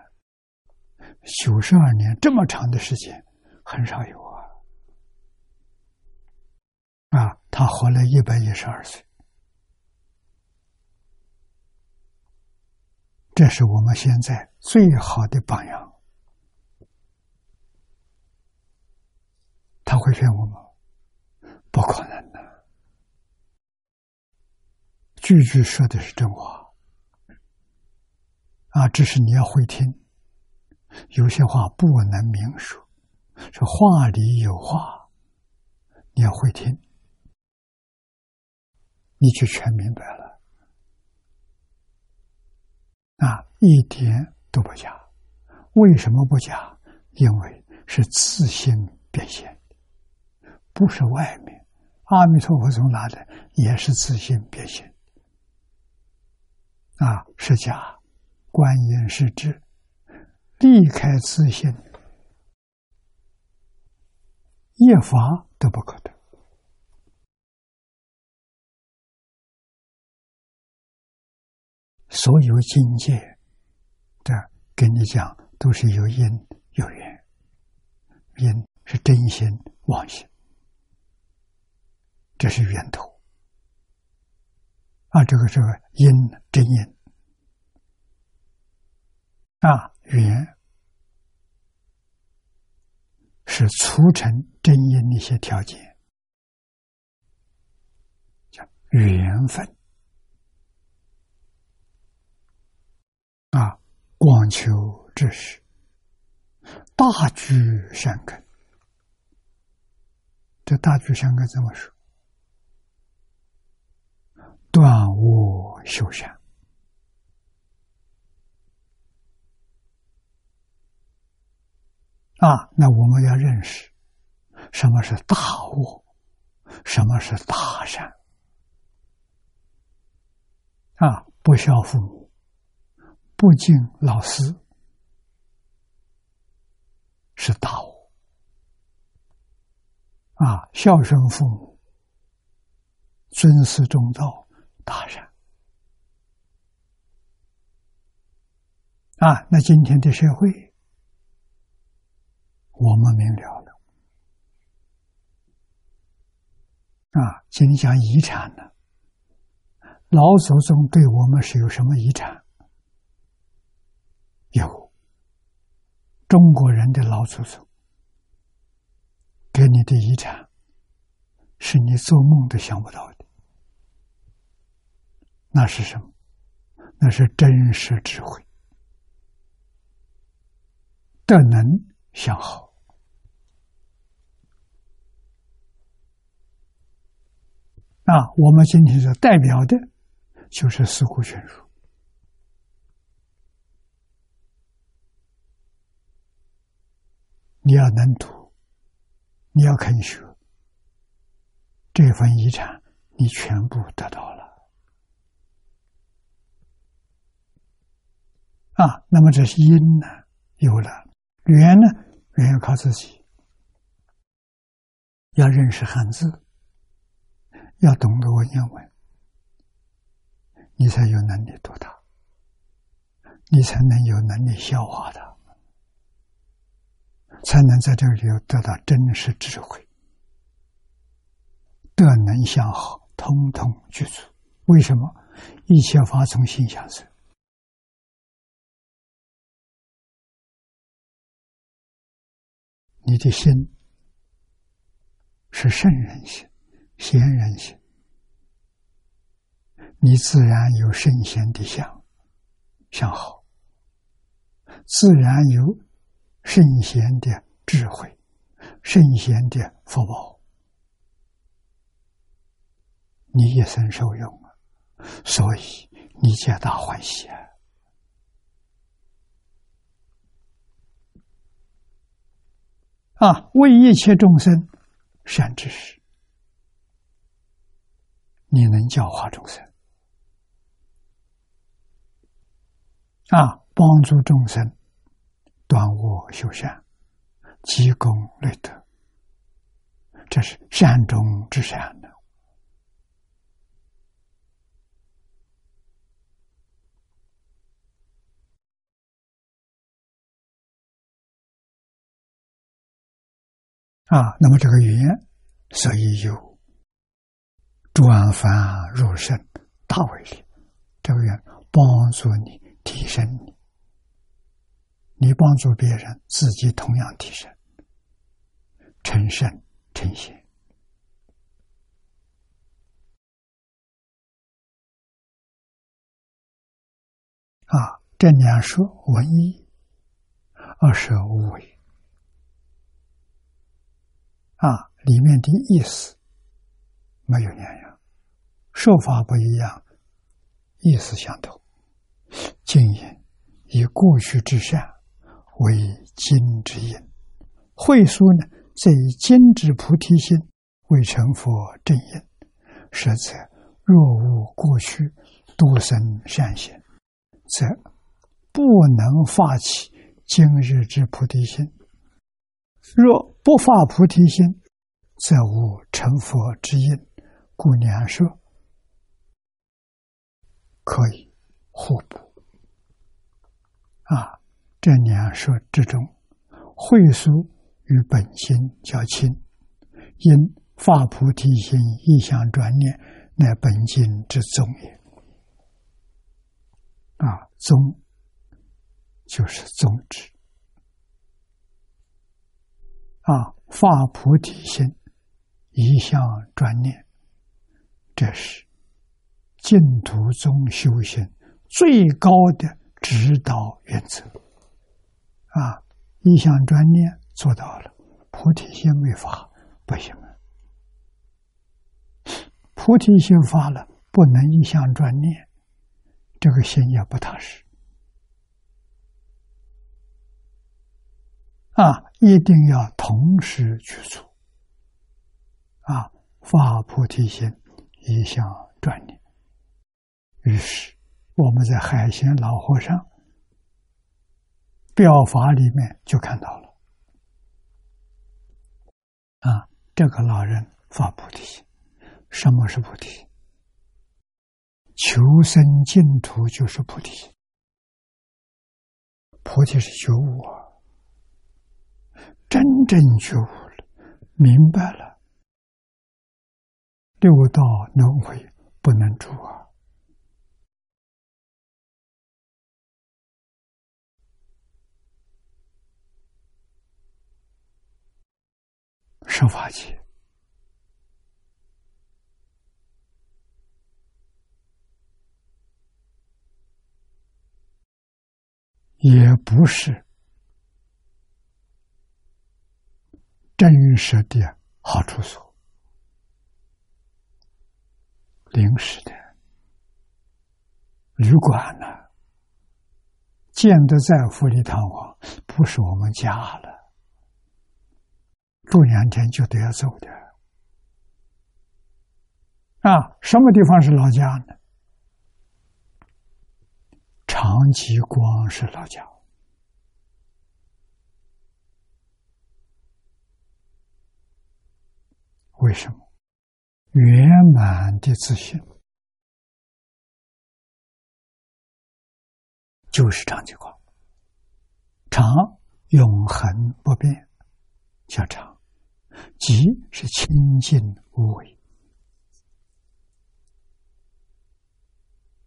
九十二年这么长的时间，很少有啊！啊，他活了一百一十二岁，这是我们现在最好的榜样。他会骗我吗？不可能的，句句说的是真话啊！只是你要会听。有些话不能明说，说话里有话，你要会听，你就全明白了。啊，一点都不假。为什么不假？因为是自信变现，不是外面。阿弥陀佛从哪来？也是自信变现。啊，是假，观音是智。离开自信，一法都不可得。所有境界的，跟你讲，都是有因有缘。因是真心妄心，这是源头。啊，这个这个因真因啊。缘是促成真因的一些条件，叫缘分啊，广求知识，大聚善根。这大聚善根怎么说？断恶修善。啊，那我们要认识什么是大恶，什么是大善。啊，不孝父母，不敬老师，是大恶。啊，孝顺父母，尊师重道，大善。啊，那今天的社会。我们明了了。啊，今天讲遗产呢，老祖宗对我们是有什么遗产？有中国人的老祖宗给你的遗产，是你做梦都想不到的。那是什么？那是真实智慧，德能相好啊！我们今天所代表的，就是四库全书。你要能读，你要肯学，这份遗产你全部得到了。啊，那么这些因呢，有了；缘呢，缘要靠自己，要认识汉字，要懂得文言文，你才有能力读它，你才能有能力消化它，才能在这里头得到真实智慧，德能相好，通通具足。为什么？一切法从心想生。你的心是圣人心、贤人心，你自然有圣贤的相相好，自然有圣贤的智慧、圣贤的福报，你一生受用，所以你皆大欢喜啊。啊，为一切众生善知识，你能教化众生。啊，帮助众生断恶修善，积功累德，这是善中之善。啊，那么这个语言，所以有转凡入圣大威力。这个愿帮助你提升你，你帮助别人，自己同样提升，成圣成贤。啊，这两说文一，二是无为。啊，里面的意思没有两样，说法不一样，意思相同。经言以过去之善为今之因，会书呢则以今之菩提心为成佛正因。实则若无过去多生善行，则不能发起今日之菩提心。若不发菩提心，则无成佛之因。故两说可以互补。啊，这两说之中，慧疏与本心较亲，因发菩提心意向转念，乃本经之宗也。啊，宗就是宗旨。啊，发菩提心，一向专念，这是净土宗修行最高的指导原则。啊，一向专念做到了，菩提心没发不行啊。菩提心发了，不能一向专念，这个心也不踏实。啊，一定要同时去做。啊，发菩提心，一向专念。于是，我们在海贤老和尚表法里面就看到了。啊，这个老人发菩提心，什么是菩提？求生净土就是菩提。菩提是觉悟啊。真正觉悟了，明白了，六道轮回不能住啊！生法界也不是。真实的好处所，临时的旅馆呢，建的再富丽堂皇，不是我们家了，住两天就得要走的。啊，什么地方是老家呢？长吉光是老家。为什么？圆满的自信。就是长久光，长永恒不变，叫长；即是清净无为。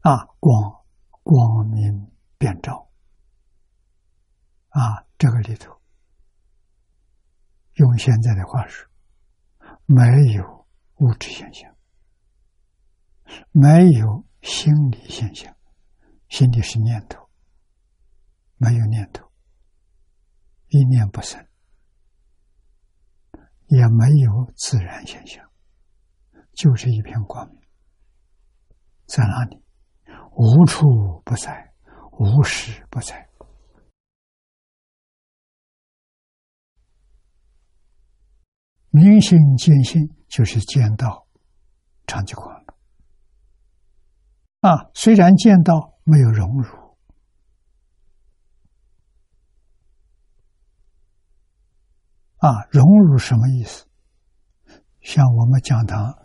啊，光。光明遍照。啊，这个里头。用现在的话说。没有物质现象，没有心理现象，心理是念头，没有念头，一念不生，也没有自然现象，就是一片光明，在哪里？无处不在，无时不在。明心见性，就是见到长吉光了。啊，虽然见到没有荣辱，啊，荣辱什么意思？像我们讲堂，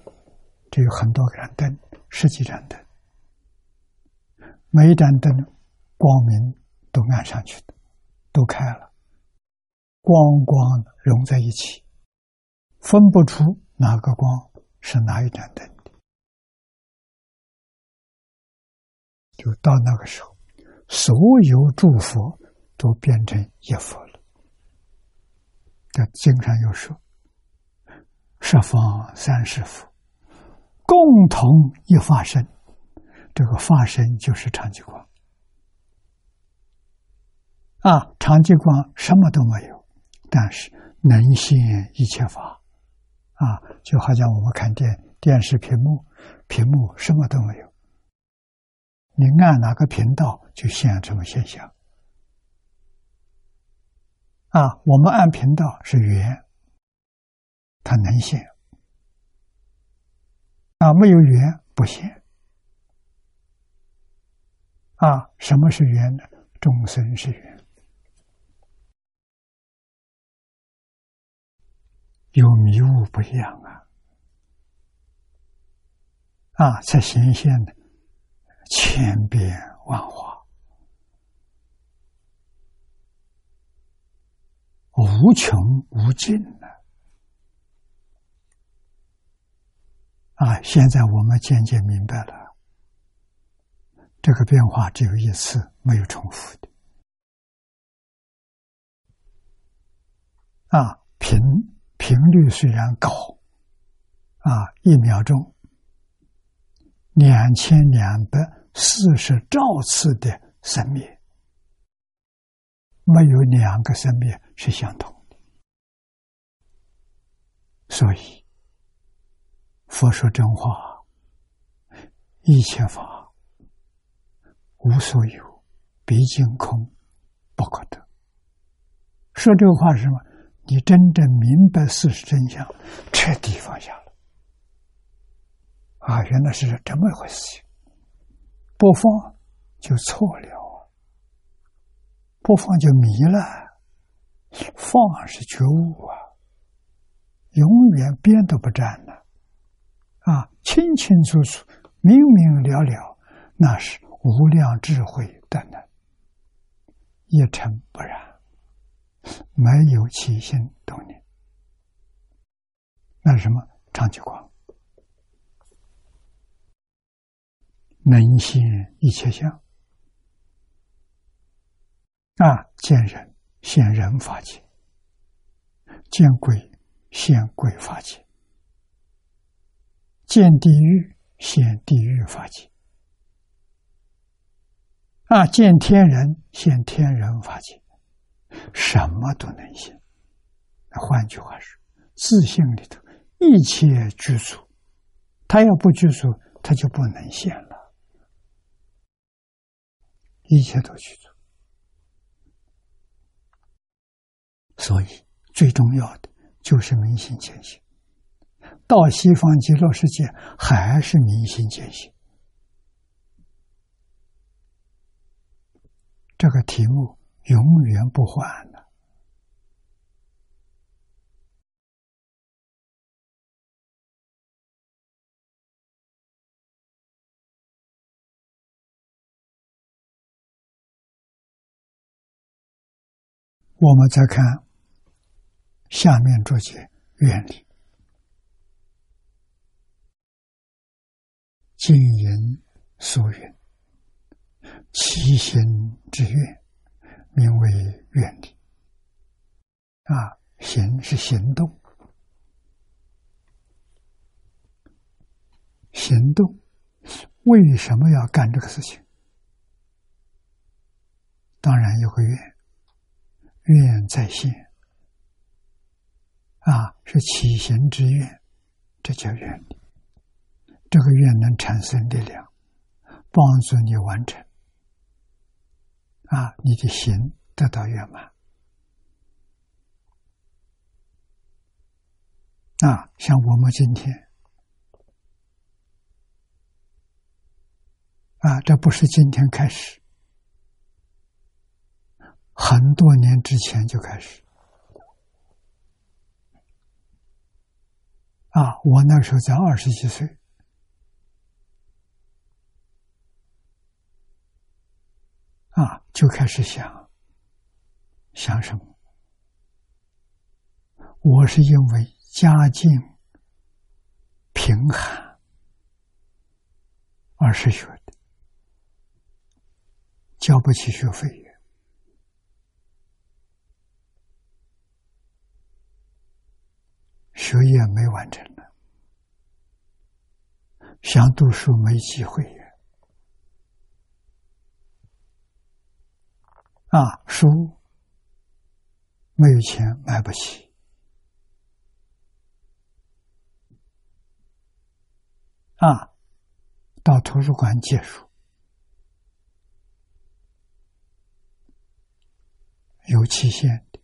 这有很多盏灯，十几盏灯，每一盏灯光明都按上去的，都开了，光光融在一起。分不出哪个光是哪一盏灯的，就到那个时候，所有诸佛都变成一佛了。在经上有说：“十方三世佛，共同一发身。”这个发身就是长吉光啊！长吉光什么都没有，但是能现一切法。啊，就好像我们看电电视屏幕，屏幕什么都没有，你按哪个频道就现什么现象。啊，我们按频道是圆，它能现；啊，没有圆不现。啊，什么是圆呢？众生是圆。有迷雾不一样啊！啊，才显现的千变万化，无穷无尽的啊！现在我们渐渐明白了，这个变化只有一次，没有重复的啊，平。频率虽然高，啊，一秒钟两千两百四十兆次的生灭，没有两个生灭是相同的。所以，佛说真话，一切法无所有，毕竟空，不可得。说这个话是什么？你真正明白事实真相，彻底放下了啊！原来是这么一回事情，不放就错了，不放就迷了，放是觉悟啊，永远边都不沾了啊！清清楚楚、明明了了，那是无量智慧的呢，一尘不染。没有起心动念，那是什么？长吉光，能现一切相啊！见人现人法界，见鬼现鬼法界，见地狱现地狱法界啊！见天人现天人法界，什么都能现。换句话说，自信里头一切具足，他要不具足，他就不能现了。一切都具足，所以最重要的就是明心见性。到西方极乐世界还是明心见性，这个题目永远不换的。我们再看下面这些原理：经营所愿，其心之愿，名为愿力。啊，行是行动，行动为什么要干这个事情？当然有个愿。愿在先啊，是起行之愿，这叫愿力。这个愿能产生力量，帮助你完成啊，你的行得到圆满。啊，像我们今天啊，这不是今天开始。很多年之前就开始啊！我那时候才二十几岁啊，就开始想想什么？我是因为家境贫寒而失学的，交不起学费。学业没完成呢，想读书没机会啊，书没有钱买不起啊，到图书馆借书有期限的，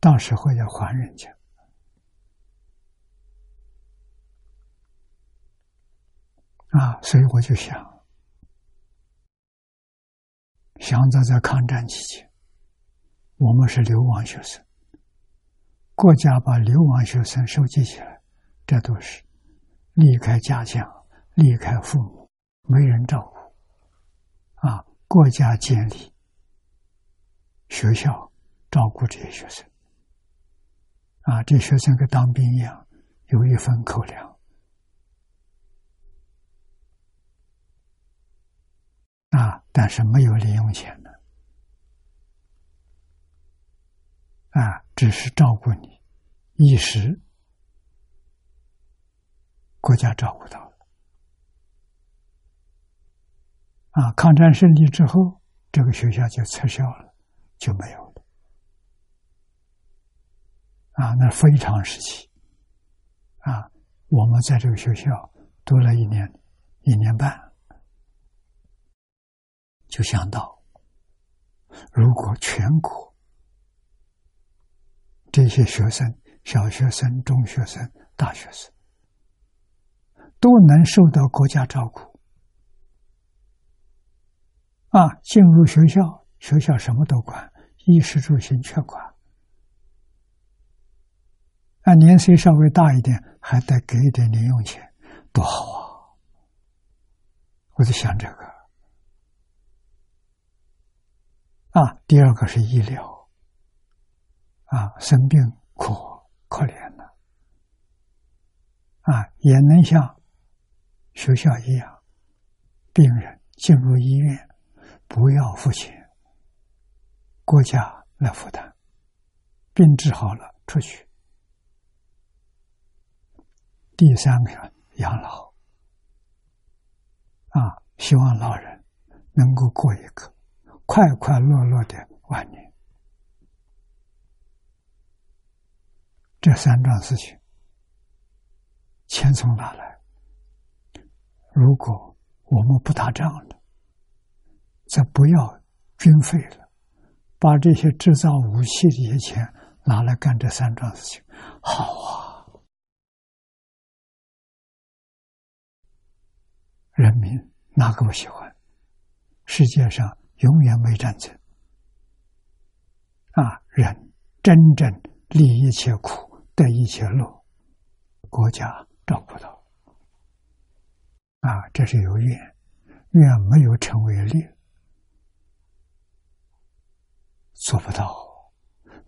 到时候要还人家。啊，所以我就想，想着在抗战期间，我们是流亡学生，国家把流亡学生收集起来，这都是离开家乡、离开父母，没人照顾，啊，国家建立学校，照顾这些学生，啊，这学生跟当兵一样，有一份口粮。啊！但是没有零用钱的，啊，只是照顾你一时，国家照顾到了。啊，抗战胜利之后，这个学校就撤销了，就没有了。啊，那非常时期，啊，我们在这个学校读了一年，一年半。就想到，如果全国这些学生、小学生、中学生、大学生都能受到国家照顾，啊，进入学校，学校什么都管，衣食住行全管，啊，年岁稍微大一点，还得给一点零用钱，多好啊！我在想这个。啊，第二个是医疗，啊，生病可可怜了，啊，也能像学校一样，病人进入医院不要付钱，国家来负担，病治好了出去。第三个养老，啊，希望老人能够过一个快快乐乐的晚年。这三桩事情，钱从哪来？如果我们不打仗了，再不要军费了，把这些制造武器的些钱拿来干这三桩事情，好啊！人民哪个不喜欢？世界上永远没战争啊！人真正利一切苦。得一切乐，国家照顾到啊，这是有愿，愿没有成为利，做不到，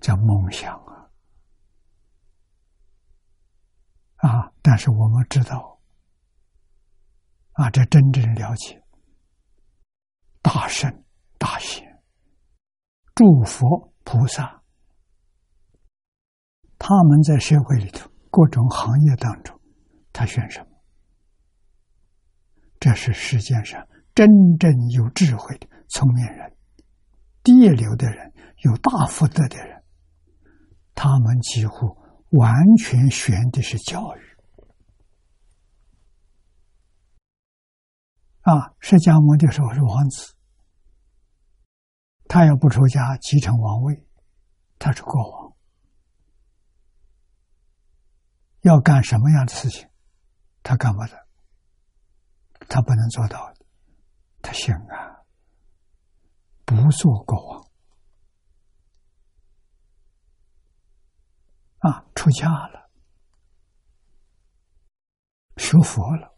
叫梦想啊啊！但是我们知道啊，这真正了解大圣大贤，诸佛菩萨。他们在社会里头各种行业当中，他选什么？这是世界上真正有智慧的聪明人、第一流的人、有大福德的人，他们几乎完全选的是教育。啊，释迦牟尼说是王子，他要不出家继承王位，他是国王。要干什么样的事情，他干不得，他不能做到。他想啊，不做国王啊，出家了，学佛了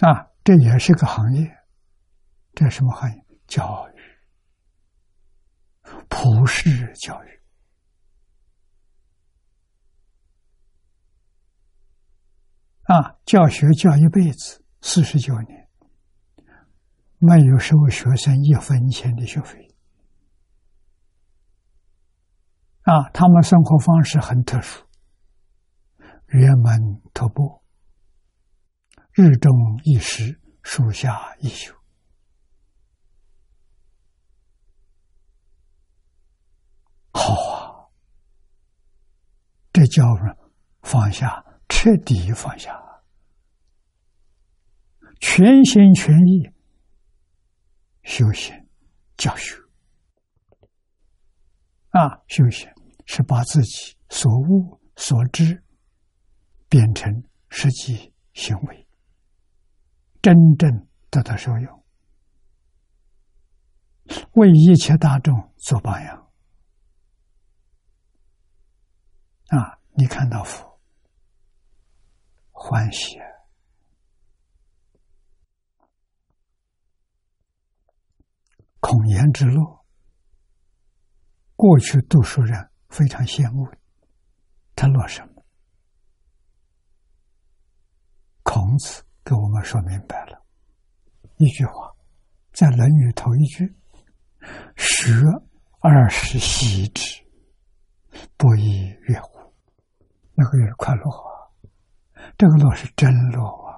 啊，这也是个行业。这什么含义？教育，普世教育。啊，教学教一辈子，四十九年，没有收学生一分钱的学费。啊，他们生活方式很特殊，圆门徒步，日中一时，树下一宿。好啊，这叫放下。彻底放下，全心全意修行教学啊！修行是把自己所悟所知变成实际行为，真正得到受用，为一切大众做榜样啊！你看到佛。欢喜，孔颜之乐，过去读书人非常羡慕。他乐什么？孔子给我们说明白了，一句话，在《论语》头一句：“学而时习之，不亦乐乎？”那个是快乐啊。这个乐是真乐啊！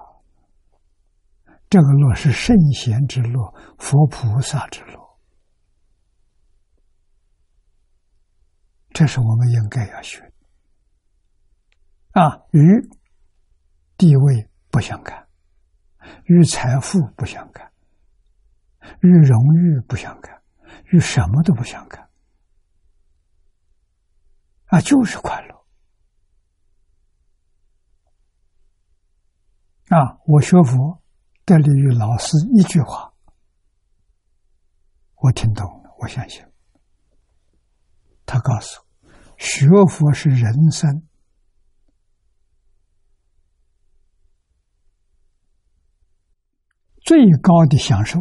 这个乐是圣贤之乐，佛菩萨之乐，这是我们应该要学的啊！与地位不相干，与财富不相干，与荣誉不相干，与什么都不相干啊！就是快乐。啊！我学佛得力于老师一句话，我听懂了，我相信。他告诉我，学佛是人生最高的享受，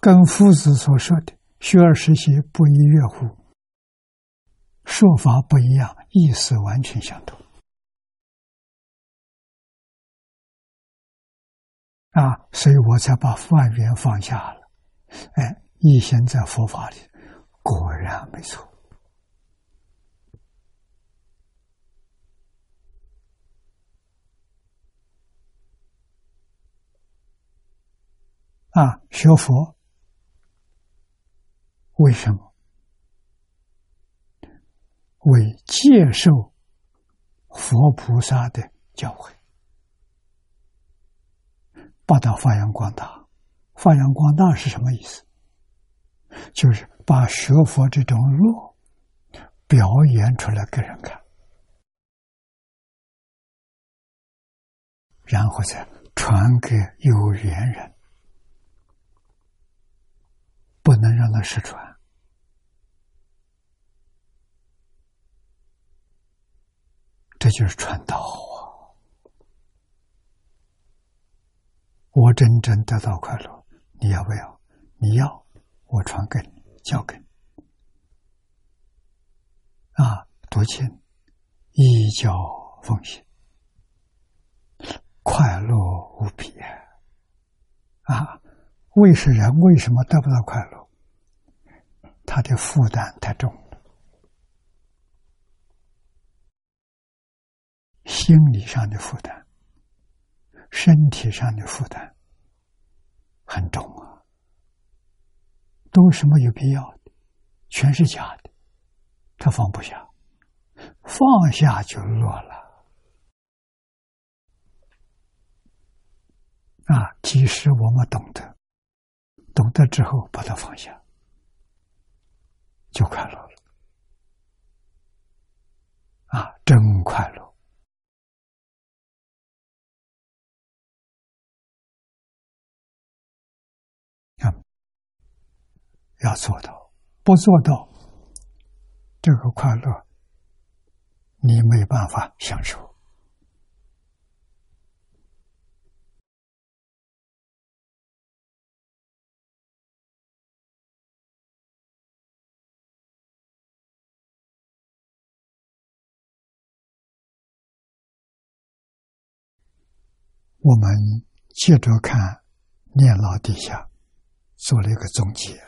跟夫子所说的“学而时习，不亦乐乎”，说法不一样，意思完全相同。啊，所以我才把万缘放下了。哎，一心在佛法里，果然没错。啊，学佛为什么？为接受佛菩萨的教诲，把它发扬光大。发扬光大是什么意思？就是把学佛这种路表演出来给人看，然后再传给有缘人。不能让他失传，这就是传道啊！我真正得到快乐，你要不要？你要，我传给你，教给你啊！多情，一教奉行，快乐无比啊！为是人为什么得不到快乐？他的负担太重了，心理上的负担，身体上的负担很重啊。都是没有必要的，全是假的，他放不下，放下就落了。啊，即使我们懂得。懂得之后，把它放下，就快乐了。啊，真快乐！要做到，不做到，这个快乐，你没办法享受。我们接着看念老底下做了一个总结，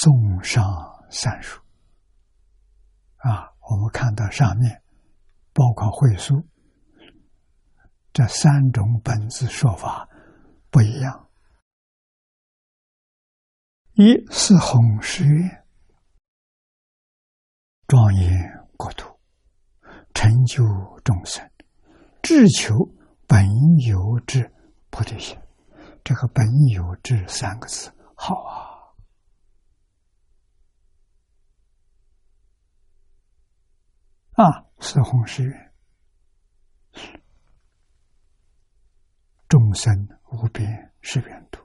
综上三书啊，我们看到上面包括会书这三种本质说法不一样。一是弘誓愿，庄严国土，成就众生，至求。本有之菩提心，这个“本有之”三个字好啊！啊，是弘誓愿，众生无边是愿度，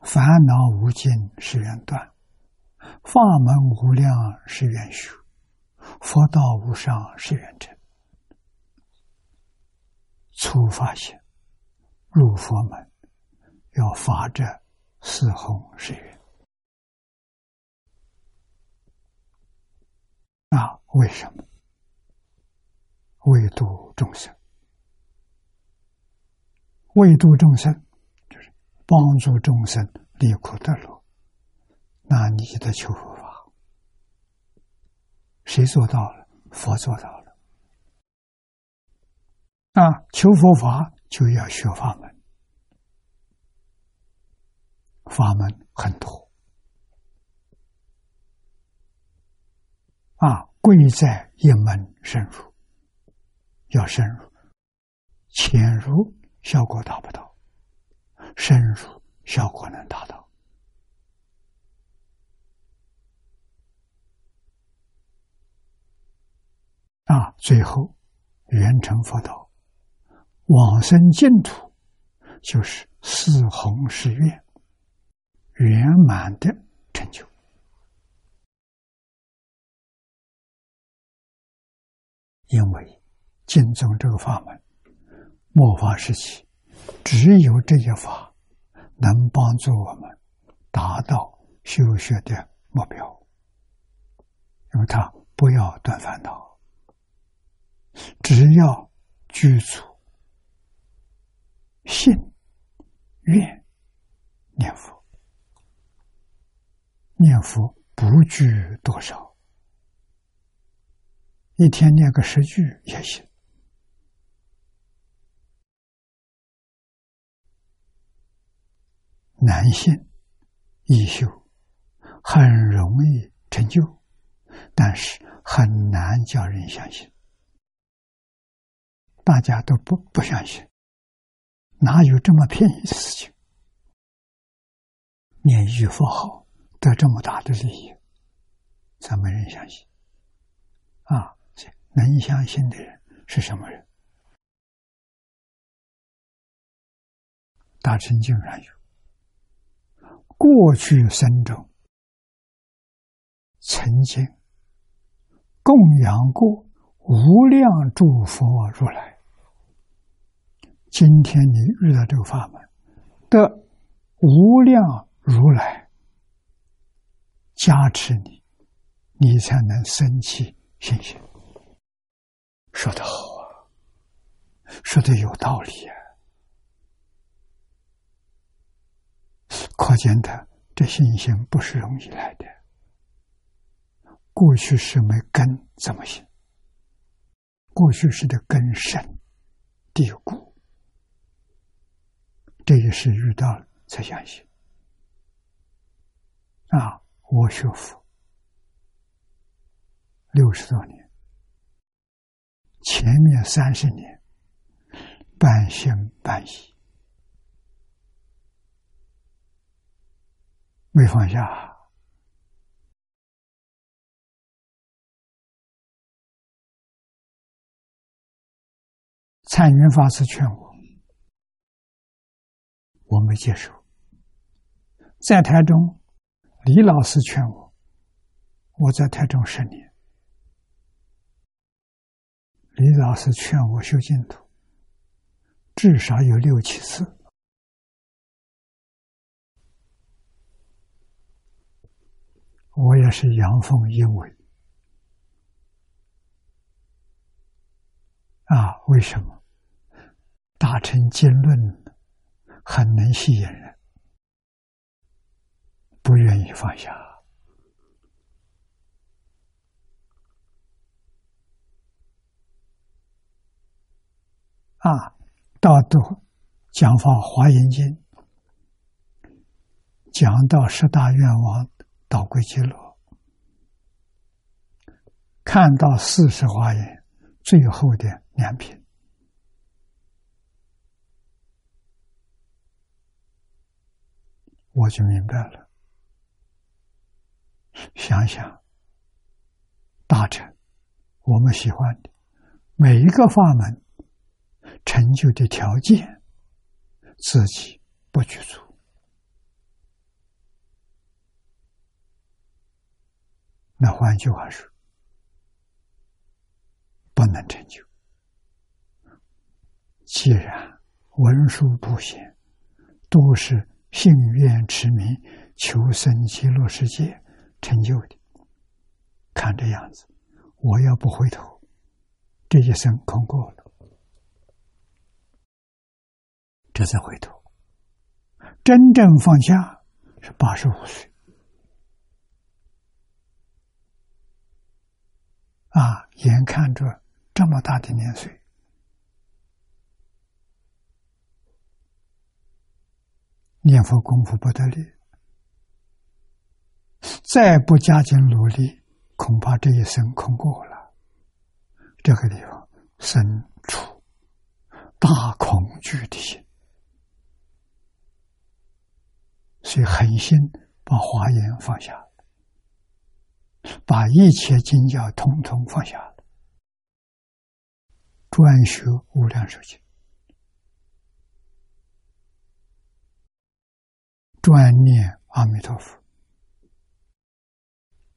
烦恼无尽是愿断，法门无量是愿修，佛道无上是愿成。初发现入佛门，要发这四弘誓愿啊？为什么？为度众生，为度众生就是帮助众生离苦得乐。那你的求佛法，谁做到了？佛做到了。啊，求佛法就要学法门，法门很多。啊，贵在一门深入，要深入，浅入效果达不到，深入效果能达到。啊，最后圆成佛道。往生净土，就是四弘誓愿圆满的成就。因为净宗这个法门，末法时期，只有这些法能帮助我们达到修学的目标。因为他不要断烦恼，只要具足信愿念佛，念佛不拘多少，一天念个十句也行。难信易修，很容易成就，但是很难叫人相信。大家都不不相信，哪有这么便宜的事情？念一句佛号得这么大的利益，怎么人相信？啊，能相信的人是什么人？大乘经上有。过去生中，曾经供养过无量诸佛如来。今天你遇到这个法门，的无量如来加持你，你才能生起信心。说得好啊，说的有道理啊。可见他这信心不是容易来的。过去是没根，怎么行？过去是的根深蒂固，这也是遇到了才相信。啊，我学佛六十多年，前面三十年半信半疑。没放下，蔡云法师劝我，我没接受；在台中，李老师劝我，我在台中十年，李老师劝我修净土，至少有六七次。我也是阳奉阴违啊！为什么？大乘经论很能吸引人，不愿意放下啊！到都讲法《华严经》，讲到十大愿望。导归极乐，看到四十华严最后的两品，我就明白了。想想大臣，我们喜欢的每一个法门成就的条件，自己不去做。那换句话说，不能成就。既然文殊普贤都是信愿持名求生极乐世界成就的，看这样子，我要不回头，这一生空过了，这才回头。真正放下是八十五岁。啊！眼看着这么大的年岁，念佛功夫不得力，再不加紧努力，恐怕这一生空过了。这个地方深处大恐惧的心，所以狠心把华严放下。把一切经教统统放下了，专学无量寿经，专念阿弥陀佛，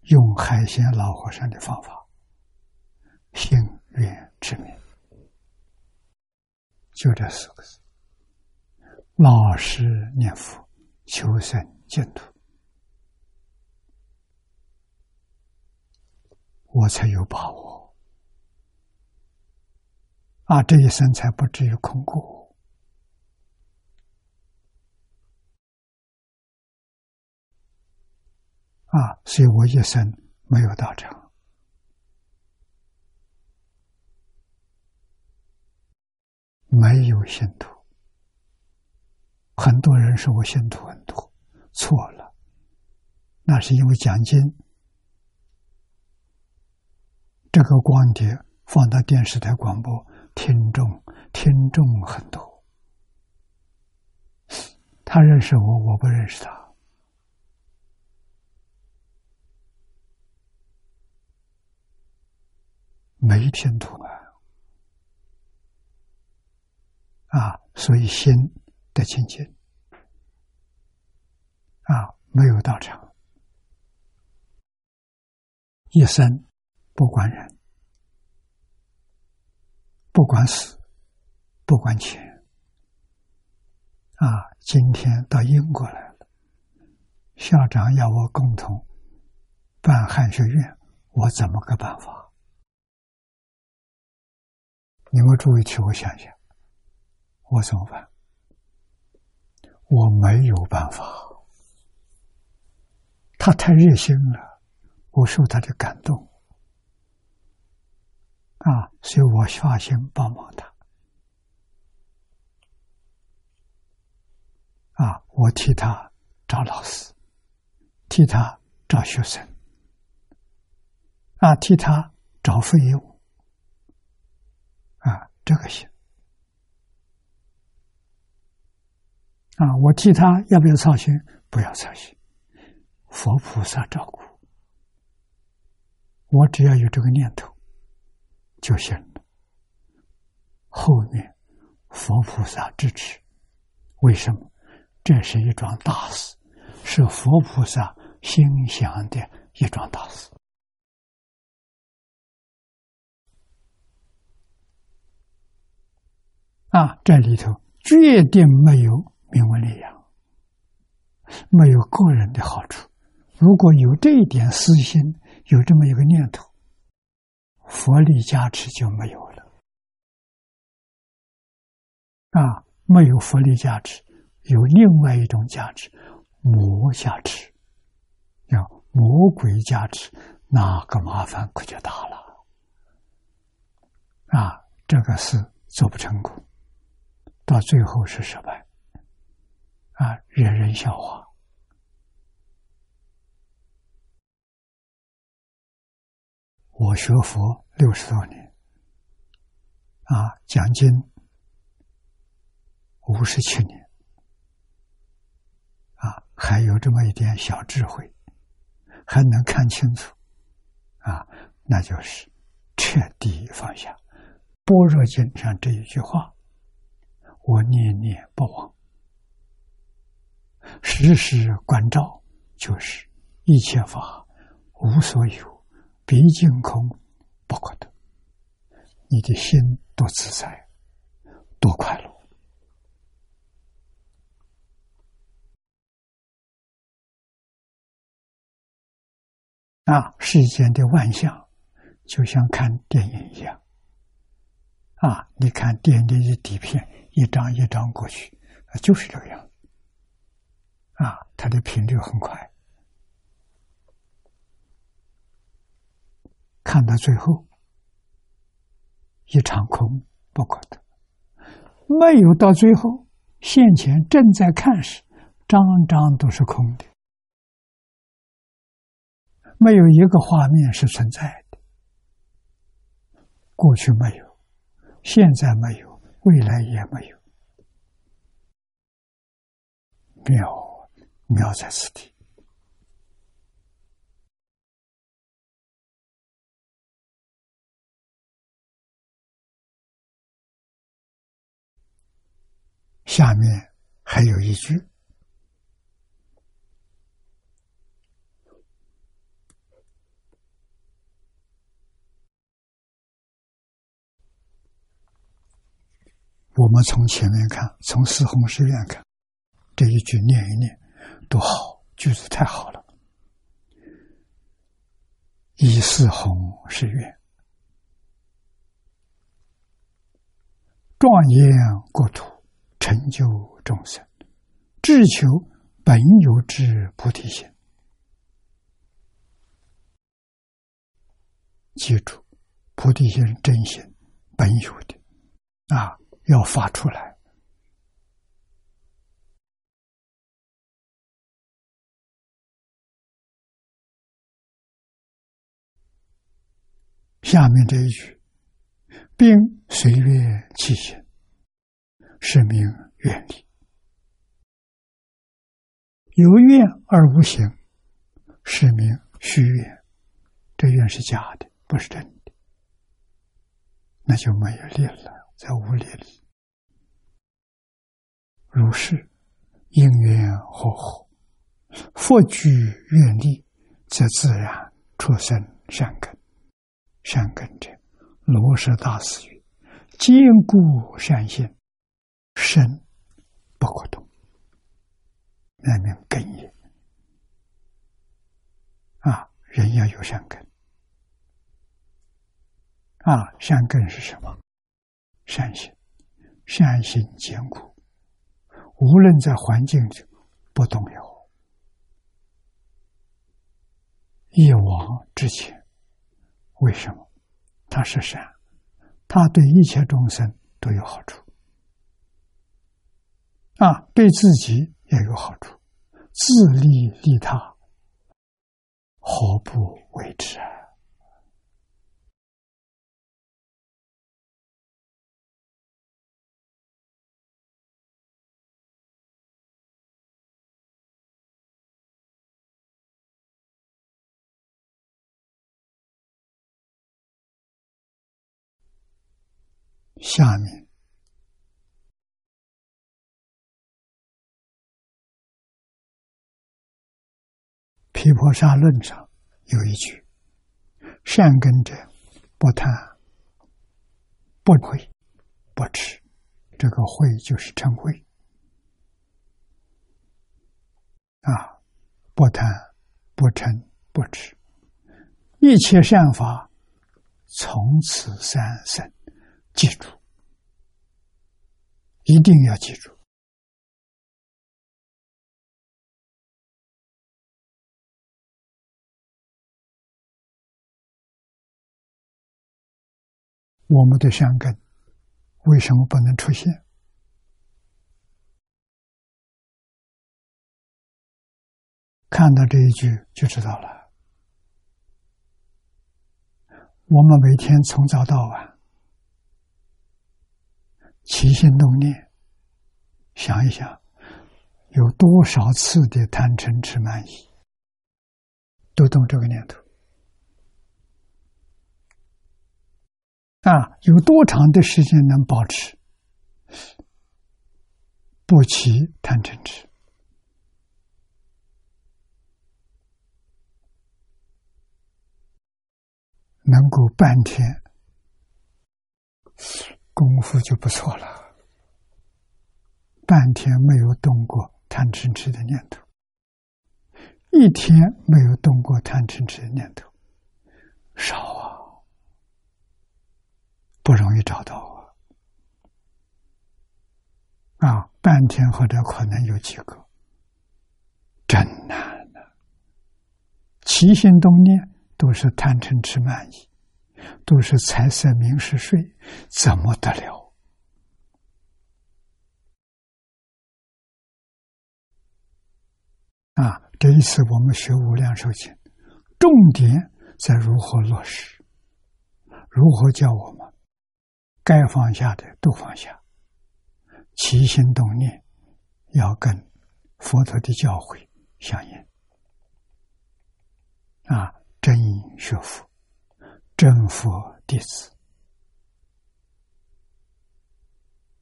用海鲜老和尚的方法，行愿之名，就这四个字：老实念佛，求生净土。我才有把握啊，这一生才不至于空过啊，所以我一生没有道场，没有信徒。很多人说我信徒很多，错了，那是因为奖金。这个光碟放到电视台广播，听众听众很多。他认识我，我不认识他，没听懂啊！啊，所以心的清净啊，没有道场，一生。不管人，不管死，不管钱，啊！今天到英国来了，校长要我共同办汉学院，我怎么个办法？你们注意替我想想，我怎么办？我没有办法，他太热心了，我受他的感动。啊，所以我发心帮忙他。啊，我替他找老师，替他找学生，啊，替他找费用，啊，这个行。啊，我替他要不要操心？不要操心，佛菩萨照顾，我只要有这个念头。就行了。后面佛菩萨支持，为什么？这是一桩大事，是佛菩萨心想的一桩大事。啊，这里头绝对没有名闻利养，没有个人的好处。如果有这一点私心，有这么一个念头。佛力加持就没有了啊！没有佛力加持，有另外一种加持——魔加持，要魔鬼加持，那个麻烦可就大了啊！这个事做不成功，到最后是失败啊，惹人笑话。我学佛六十多年，啊，讲经五十七年，啊，还有这么一点小智慧，还能看清楚，啊，那就是彻底放下。般若经上这一句话，我念念不忘，时时关照，就是一切法无所有。毕竟空不可得，你的心多自在，多快乐啊！世间的万象，就像看电影一样啊！你看电影的底片，一张一张过去，就是这个样啊！它的频率很快。看到最后，一场空不可得，没有到最后，现前正在看时，张张都是空的，没有一个画面是存在的，过去没有，现在没有，未来也没有，妙妙在此地。下面还有一句：“我们从前面看，从四弘誓愿看，这一句念一念，多好，句子太好了。以四弘誓愿，庄严国土，成就众生，至求本有之菩提心。记住，菩提心是真心，本有的啊，要发出来。下面这一句，并随愿起行，是名愿力。有愿而无行，是名虚愿。这愿是假的，不是真的，那就没有力了，在无力了。如是因缘和合，佛具愿力，则自然出生善根。善根者，罗什大师语：“坚固善心，身不可动。”那名根也。啊，人要有善根。啊，善根是什么？善心，善心坚固，无论在环境中不动摇，一往直前。为什么？他是善，他对一切众生都有好处啊，对自己也有好处，自利利他，何不为之啊？下面，《毗婆沙论》上有一句：“善根者，不贪，不悔，不痴。”这个“悔”就是嗔恚啊！不贪，不嗔，不痴，一切善法从此三生。记住，一定要记住。我们的善根为什么不能出现？看到这一句就知道了。我们每天从早到晚。起心动念，想一想，有多少次的贪嗔痴慢疑，都动这个念头啊？有多长的时间能保持不起贪嗔痴？能够半天？功夫就不错了，半天没有动过贪嗔痴的念头，一天没有动过贪嗔痴的念头，少啊，不容易找到啊！啊，半天或者可能有几个，真难呐！起心动念都是贪嗔痴慢疑。都是财色名食睡，怎么得了？啊！这一次我们学无量寿经，重点在如何落实，如何教我们该放下的都放下，起心动念要跟佛陀的教诲相应。啊，真学佛。真佛弟子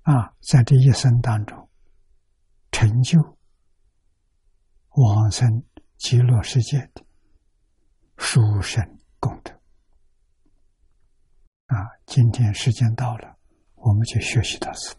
啊，在这一生当中成就往生极乐世界的殊胜功德啊！今天时间到了，我们就学习到此。